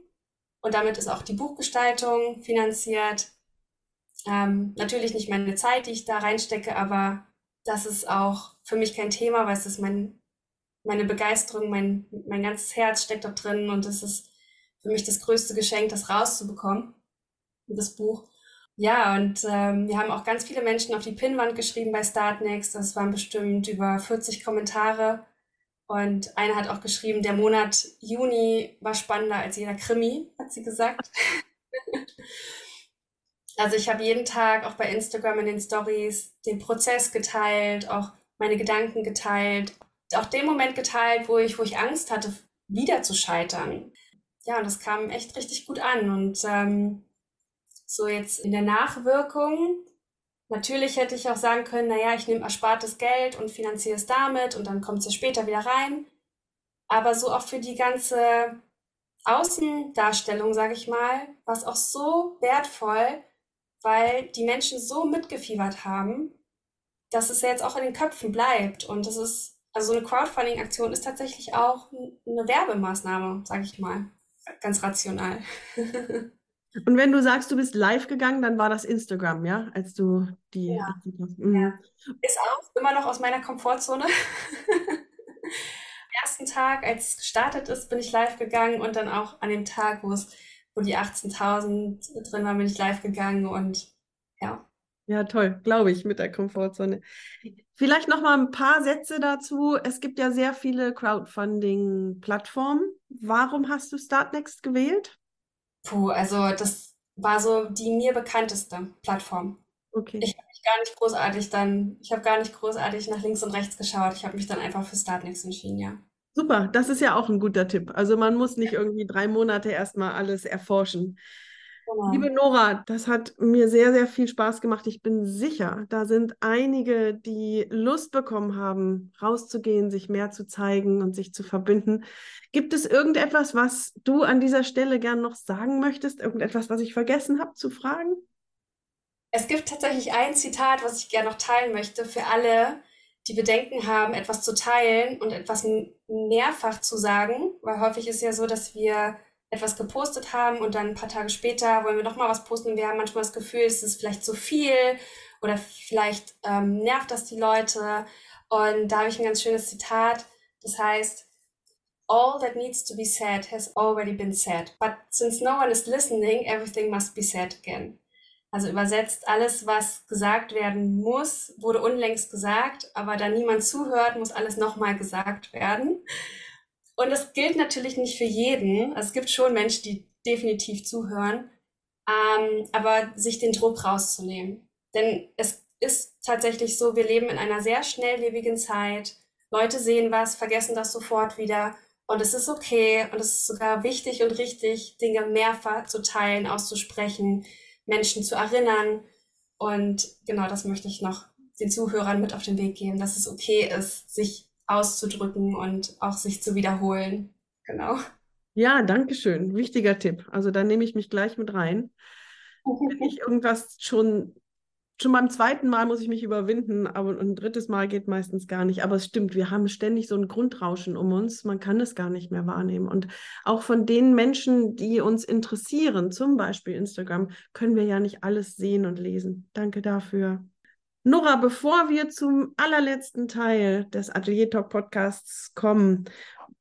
Und damit ist auch die Buchgestaltung finanziert. Ähm, natürlich nicht meine Zeit, die ich da reinstecke, aber das ist auch für mich kein Thema, weil es ist mein, meine Begeisterung, mein, mein ganzes Herz steckt da drin und es ist für mich das größte Geschenk, das rauszubekommen, das Buch. Ja, und ähm, wir haben auch ganz viele Menschen auf die Pinnwand geschrieben bei Startnext. Das waren bestimmt über 40 Kommentare. Und eine hat auch geschrieben, der Monat Juni war spannender als jeder Krimi, hat sie gesagt. also ich habe jeden Tag auch bei Instagram in den Stories den Prozess geteilt, auch meine Gedanken geteilt, auch den Moment geteilt, wo ich, wo ich Angst hatte, wieder zu scheitern. Ja, und das kam echt richtig gut an. Und ähm, so jetzt in der Nachwirkung. Natürlich hätte ich auch sagen können, naja, ich nehme erspartes Geld und finanziere es damit und dann kommt es ja später wieder rein. Aber so auch für die ganze Außendarstellung, sage ich mal, war es auch so wertvoll, weil die Menschen so mitgefiebert haben, dass es ja jetzt auch in den Köpfen bleibt. Und das ist, also so eine Crowdfunding-Aktion ist tatsächlich auch eine Werbemaßnahme, sage ich mal. Ganz rational. Und wenn du sagst, du bist live gegangen, dann war das Instagram, ja, als du die. Ja. Mhm. ja. Ist auch immer noch aus meiner Komfortzone. Am ersten Tag, als es gestartet ist, bin ich live gegangen und dann auch an dem Tag, wo es, wo die 18.000 drin waren, bin ich live gegangen und ja. Ja, toll, glaube ich, mit der Komfortzone. Vielleicht noch mal ein paar Sätze dazu. Es gibt ja sehr viele Crowdfunding-Plattformen. Warum hast du Startnext gewählt? Puh, also das war so die mir bekannteste Plattform. Okay. Ich habe mich gar nicht großartig dann, ich habe gar nicht großartig nach links und rechts geschaut. Ich habe mich dann einfach für Startnext entschieden, ja. Super, das ist ja auch ein guter Tipp. Also man muss nicht irgendwie drei Monate erstmal alles erforschen. Genau. Liebe Nora, das hat mir sehr, sehr viel Spaß gemacht. Ich bin sicher, da sind einige, die Lust bekommen haben, rauszugehen, sich mehr zu zeigen und sich zu verbinden. Gibt es irgendetwas, was du an dieser Stelle gern noch sagen möchtest? Irgendetwas, was ich vergessen habe zu fragen? Es gibt tatsächlich ein Zitat, was ich gerne noch teilen möchte für alle, die Bedenken haben, etwas zu teilen und etwas mehrfach zu sagen, weil häufig ist ja so, dass wir etwas gepostet haben und dann ein paar Tage später wollen wir nochmal was posten und wir haben manchmal das Gefühl, es ist vielleicht zu viel oder vielleicht ähm, nervt das die Leute. Und da habe ich ein ganz schönes Zitat, das heißt, All that needs to be said has already been said, but since no one is listening, everything must be said again. Also übersetzt, alles, was gesagt werden muss, wurde unlängst gesagt, aber da niemand zuhört, muss alles nochmal gesagt werden. Und das gilt natürlich nicht für jeden. Also es gibt schon Menschen, die definitiv zuhören, ähm, aber sich den Druck rauszunehmen. Denn es ist tatsächlich so, wir leben in einer sehr schnelllebigen Zeit. Leute sehen was, vergessen das sofort wieder. Und es ist okay und es ist sogar wichtig und richtig, Dinge mehrfach zu teilen, auszusprechen, Menschen zu erinnern. Und genau das möchte ich noch den Zuhörern mit auf den Weg geben, dass es okay ist, sich auszudrücken und auch sich zu wiederholen. Genau. Ja, danke schön. Wichtiger Tipp. Also da nehme ich mich gleich mit rein. Wenn ich irgendwas schon, schon beim zweiten Mal muss ich mich überwinden, aber ein drittes Mal geht meistens gar nicht. Aber es stimmt, wir haben ständig so ein Grundrauschen um uns. Man kann es gar nicht mehr wahrnehmen. Und auch von den Menschen, die uns interessieren, zum Beispiel Instagram, können wir ja nicht alles sehen und lesen. Danke dafür. Nora, bevor wir zum allerletzten Teil des Atelier Talk Podcasts kommen,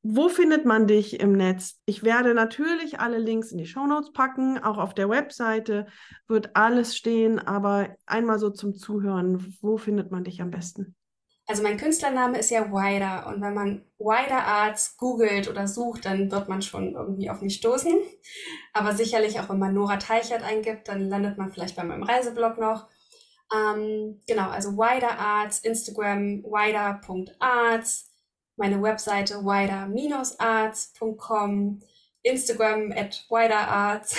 wo findet man dich im Netz? Ich werde natürlich alle Links in die Shownotes packen, auch auf der Webseite wird alles stehen, aber einmal so zum Zuhören, wo findet man dich am besten? Also mein Künstlername ist ja Wider und wenn man Wider Arts googelt oder sucht, dann wird man schon irgendwie auf mich stoßen. Aber sicherlich auch wenn man Nora Teichert eingibt, dann landet man vielleicht bei meinem Reiseblog noch. Ähm, genau, also Wider Arts, Instagram wider.arts, meine Webseite wider-arts.com, Instagram at widerarts.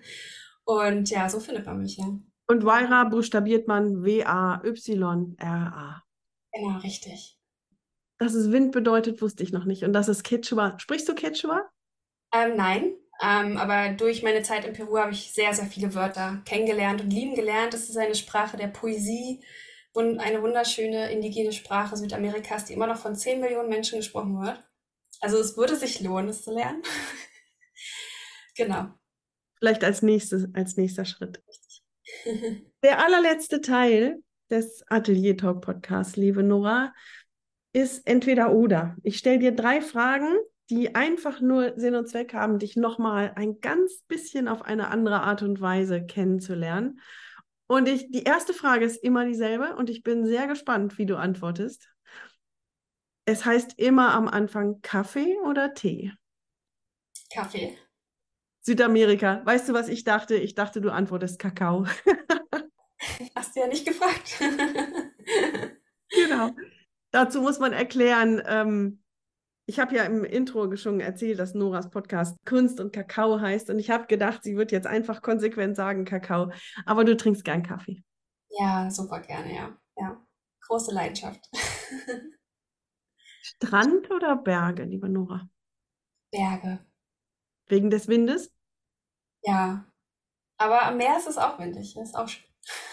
und ja, so findet man mich ja. Und Waira buchstabiert man W-A-Y-R-A. Genau, richtig. Dass es Wind bedeutet, wusste ich noch nicht. Und das ist Quechua. Sprichst du Quechua? Ähm, nein, ähm, aber durch meine Zeit in Peru habe ich sehr, sehr viele Wörter kennengelernt und lieben gelernt. Das ist eine Sprache der Poesie eine wunderschöne indigene Sprache Südamerikas, die immer noch von 10 Millionen Menschen gesprochen wird. Also es würde sich lohnen, es zu lernen. genau. Vielleicht als, nächstes, als nächster Schritt. Der allerletzte Teil des Atelier Talk Podcasts, liebe Nora, ist entweder oder. Ich stelle dir drei Fragen, die einfach nur Sinn und Zweck haben, dich nochmal ein ganz bisschen auf eine andere Art und Weise kennenzulernen. Und ich, die erste Frage ist immer dieselbe und ich bin sehr gespannt, wie du antwortest. Es heißt immer am Anfang Kaffee oder Tee? Kaffee. Südamerika. Weißt du, was ich dachte? Ich dachte, du antwortest Kakao. Hast du ja nicht gefragt. genau. Dazu muss man erklären, ähm, ich habe ja im Intro schon erzählt, dass Noras Podcast Kunst und Kakao heißt. Und ich habe gedacht, sie wird jetzt einfach konsequent sagen Kakao. Aber du trinkst gern Kaffee. Ja, super gerne, ja. Ja, große Leidenschaft. Strand oder Berge, liebe Nora? Berge. Wegen des Windes? Ja. Aber am Meer ist es auch windig. Das ist auch schön.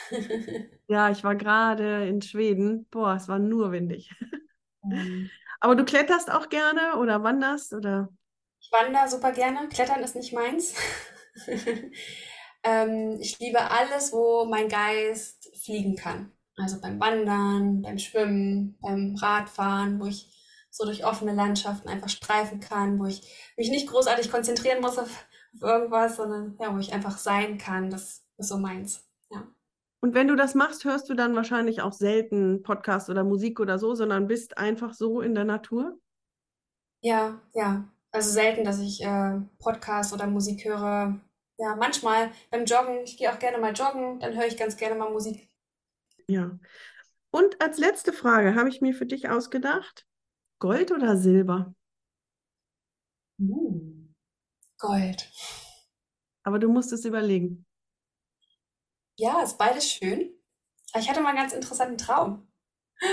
ja, ich war gerade in Schweden. Boah, es war nur windig. Mhm. Aber du kletterst auch gerne oder wanderst oder? Ich wandere super gerne. Klettern ist nicht meins. ähm, ich liebe alles, wo mein Geist fliegen kann. Also beim Wandern, beim Schwimmen, beim Radfahren, wo ich so durch offene Landschaften einfach streifen kann, wo ich mich nicht großartig konzentrieren muss auf, auf irgendwas, sondern ja, wo ich einfach sein kann. Das ist so meins. Und wenn du das machst, hörst du dann wahrscheinlich auch selten Podcast oder Musik oder so, sondern bist einfach so in der Natur? Ja, ja. Also selten, dass ich äh, Podcast oder Musik höre. Ja, manchmal beim Joggen, ich gehe auch gerne mal joggen, dann höre ich ganz gerne mal Musik. Ja. Und als letzte Frage habe ich mir für dich ausgedacht, Gold oder Silber? Uh, Gold. Aber du musst es überlegen. Ja, ist beides schön. Ich hatte mal einen ganz interessanten Traum.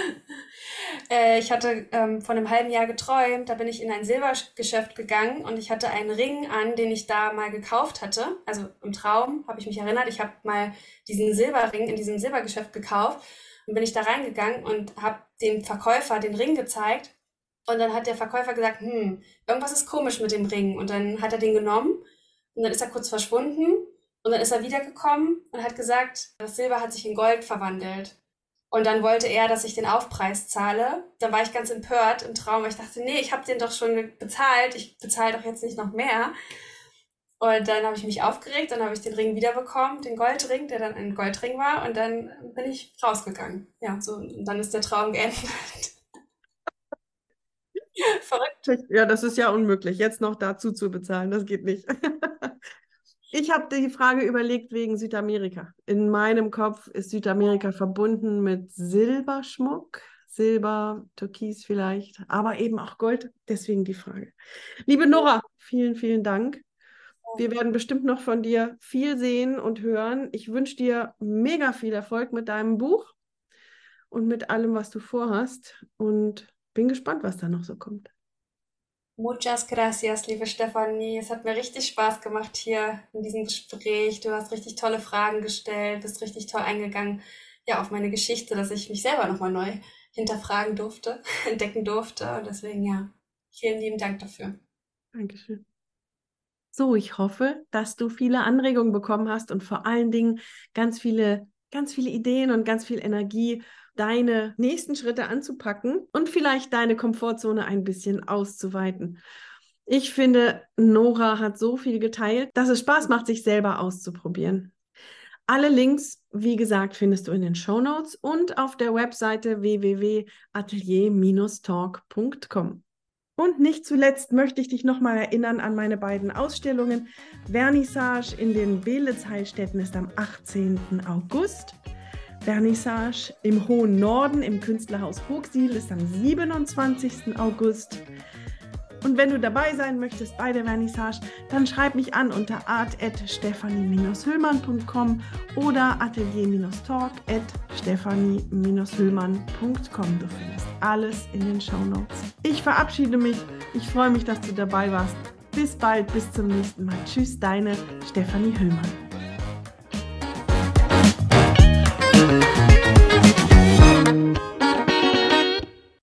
Äh, ich hatte ähm, vor einem halben Jahr geträumt, da bin ich in ein Silbergeschäft gegangen und ich hatte einen Ring an, den ich da mal gekauft hatte. Also im Traum habe ich mich erinnert, ich habe mal diesen Silberring in diesem Silbergeschäft gekauft und bin ich da reingegangen und habe dem Verkäufer den Ring gezeigt und dann hat der Verkäufer gesagt, hm, irgendwas ist komisch mit dem Ring und dann hat er den genommen und dann ist er kurz verschwunden und dann ist er wiedergekommen und hat gesagt, das Silber hat sich in Gold verwandelt. Und dann wollte er, dass ich den Aufpreis zahle. Dann war ich ganz empört im Traum, weil ich dachte, nee, ich habe den doch schon bezahlt, ich bezahle doch jetzt nicht noch mehr. Und dann habe ich mich aufgeregt, dann habe ich den Ring wiederbekommen, den Goldring, der dann ein Goldring war, und dann bin ich rausgegangen. Ja, so, und dann ist der Traum geendet. Verrückt. Ja, das ist ja unmöglich, jetzt noch dazu zu bezahlen, das geht nicht. Ich habe die Frage überlegt wegen Südamerika. In meinem Kopf ist Südamerika verbunden mit Silberschmuck, Silber, Türkis vielleicht, aber eben auch Gold. Deswegen die Frage. Liebe Nora, vielen, vielen Dank. Wir werden bestimmt noch von dir viel sehen und hören. Ich wünsche dir mega viel Erfolg mit deinem Buch und mit allem, was du vorhast. Und bin gespannt, was da noch so kommt. Muchas gracias, liebe Stefanie. Es hat mir richtig Spaß gemacht hier in diesem Gespräch. Du hast richtig tolle Fragen gestellt, bist richtig toll eingegangen, ja, auf meine Geschichte, dass ich mich selber nochmal neu hinterfragen durfte, entdecken durfte. Und deswegen, ja, vielen lieben Dank dafür. Dankeschön. So, ich hoffe, dass du viele Anregungen bekommen hast und vor allen Dingen ganz viele, ganz viele Ideen und ganz viel Energie deine nächsten Schritte anzupacken und vielleicht deine Komfortzone ein bisschen auszuweiten. Ich finde, Nora hat so viel geteilt, dass es Spaß macht, sich selber auszuprobieren. Alle Links, wie gesagt, findest du in den Show Notes und auf der Webseite www.atelier-talk.com. Und nicht zuletzt möchte ich dich nochmal erinnern an meine beiden Ausstellungen. Vernissage in den Beelitz-Heilstätten ist am 18. August. Vernissage im hohen Norden im Künstlerhaus Hochsiel ist am 27. August. Und wenn du dabei sein möchtest bei der Vernissage, dann schreib mich an unter art.stephanie-hüllmann.com oder atelier-talk.stephanie-hüllmann.com. Du findest alles in den Show Notes. Ich verabschiede mich. Ich freue mich, dass du dabei warst. Bis bald, bis zum nächsten Mal. Tschüss, deine Stephanie Hüllmann.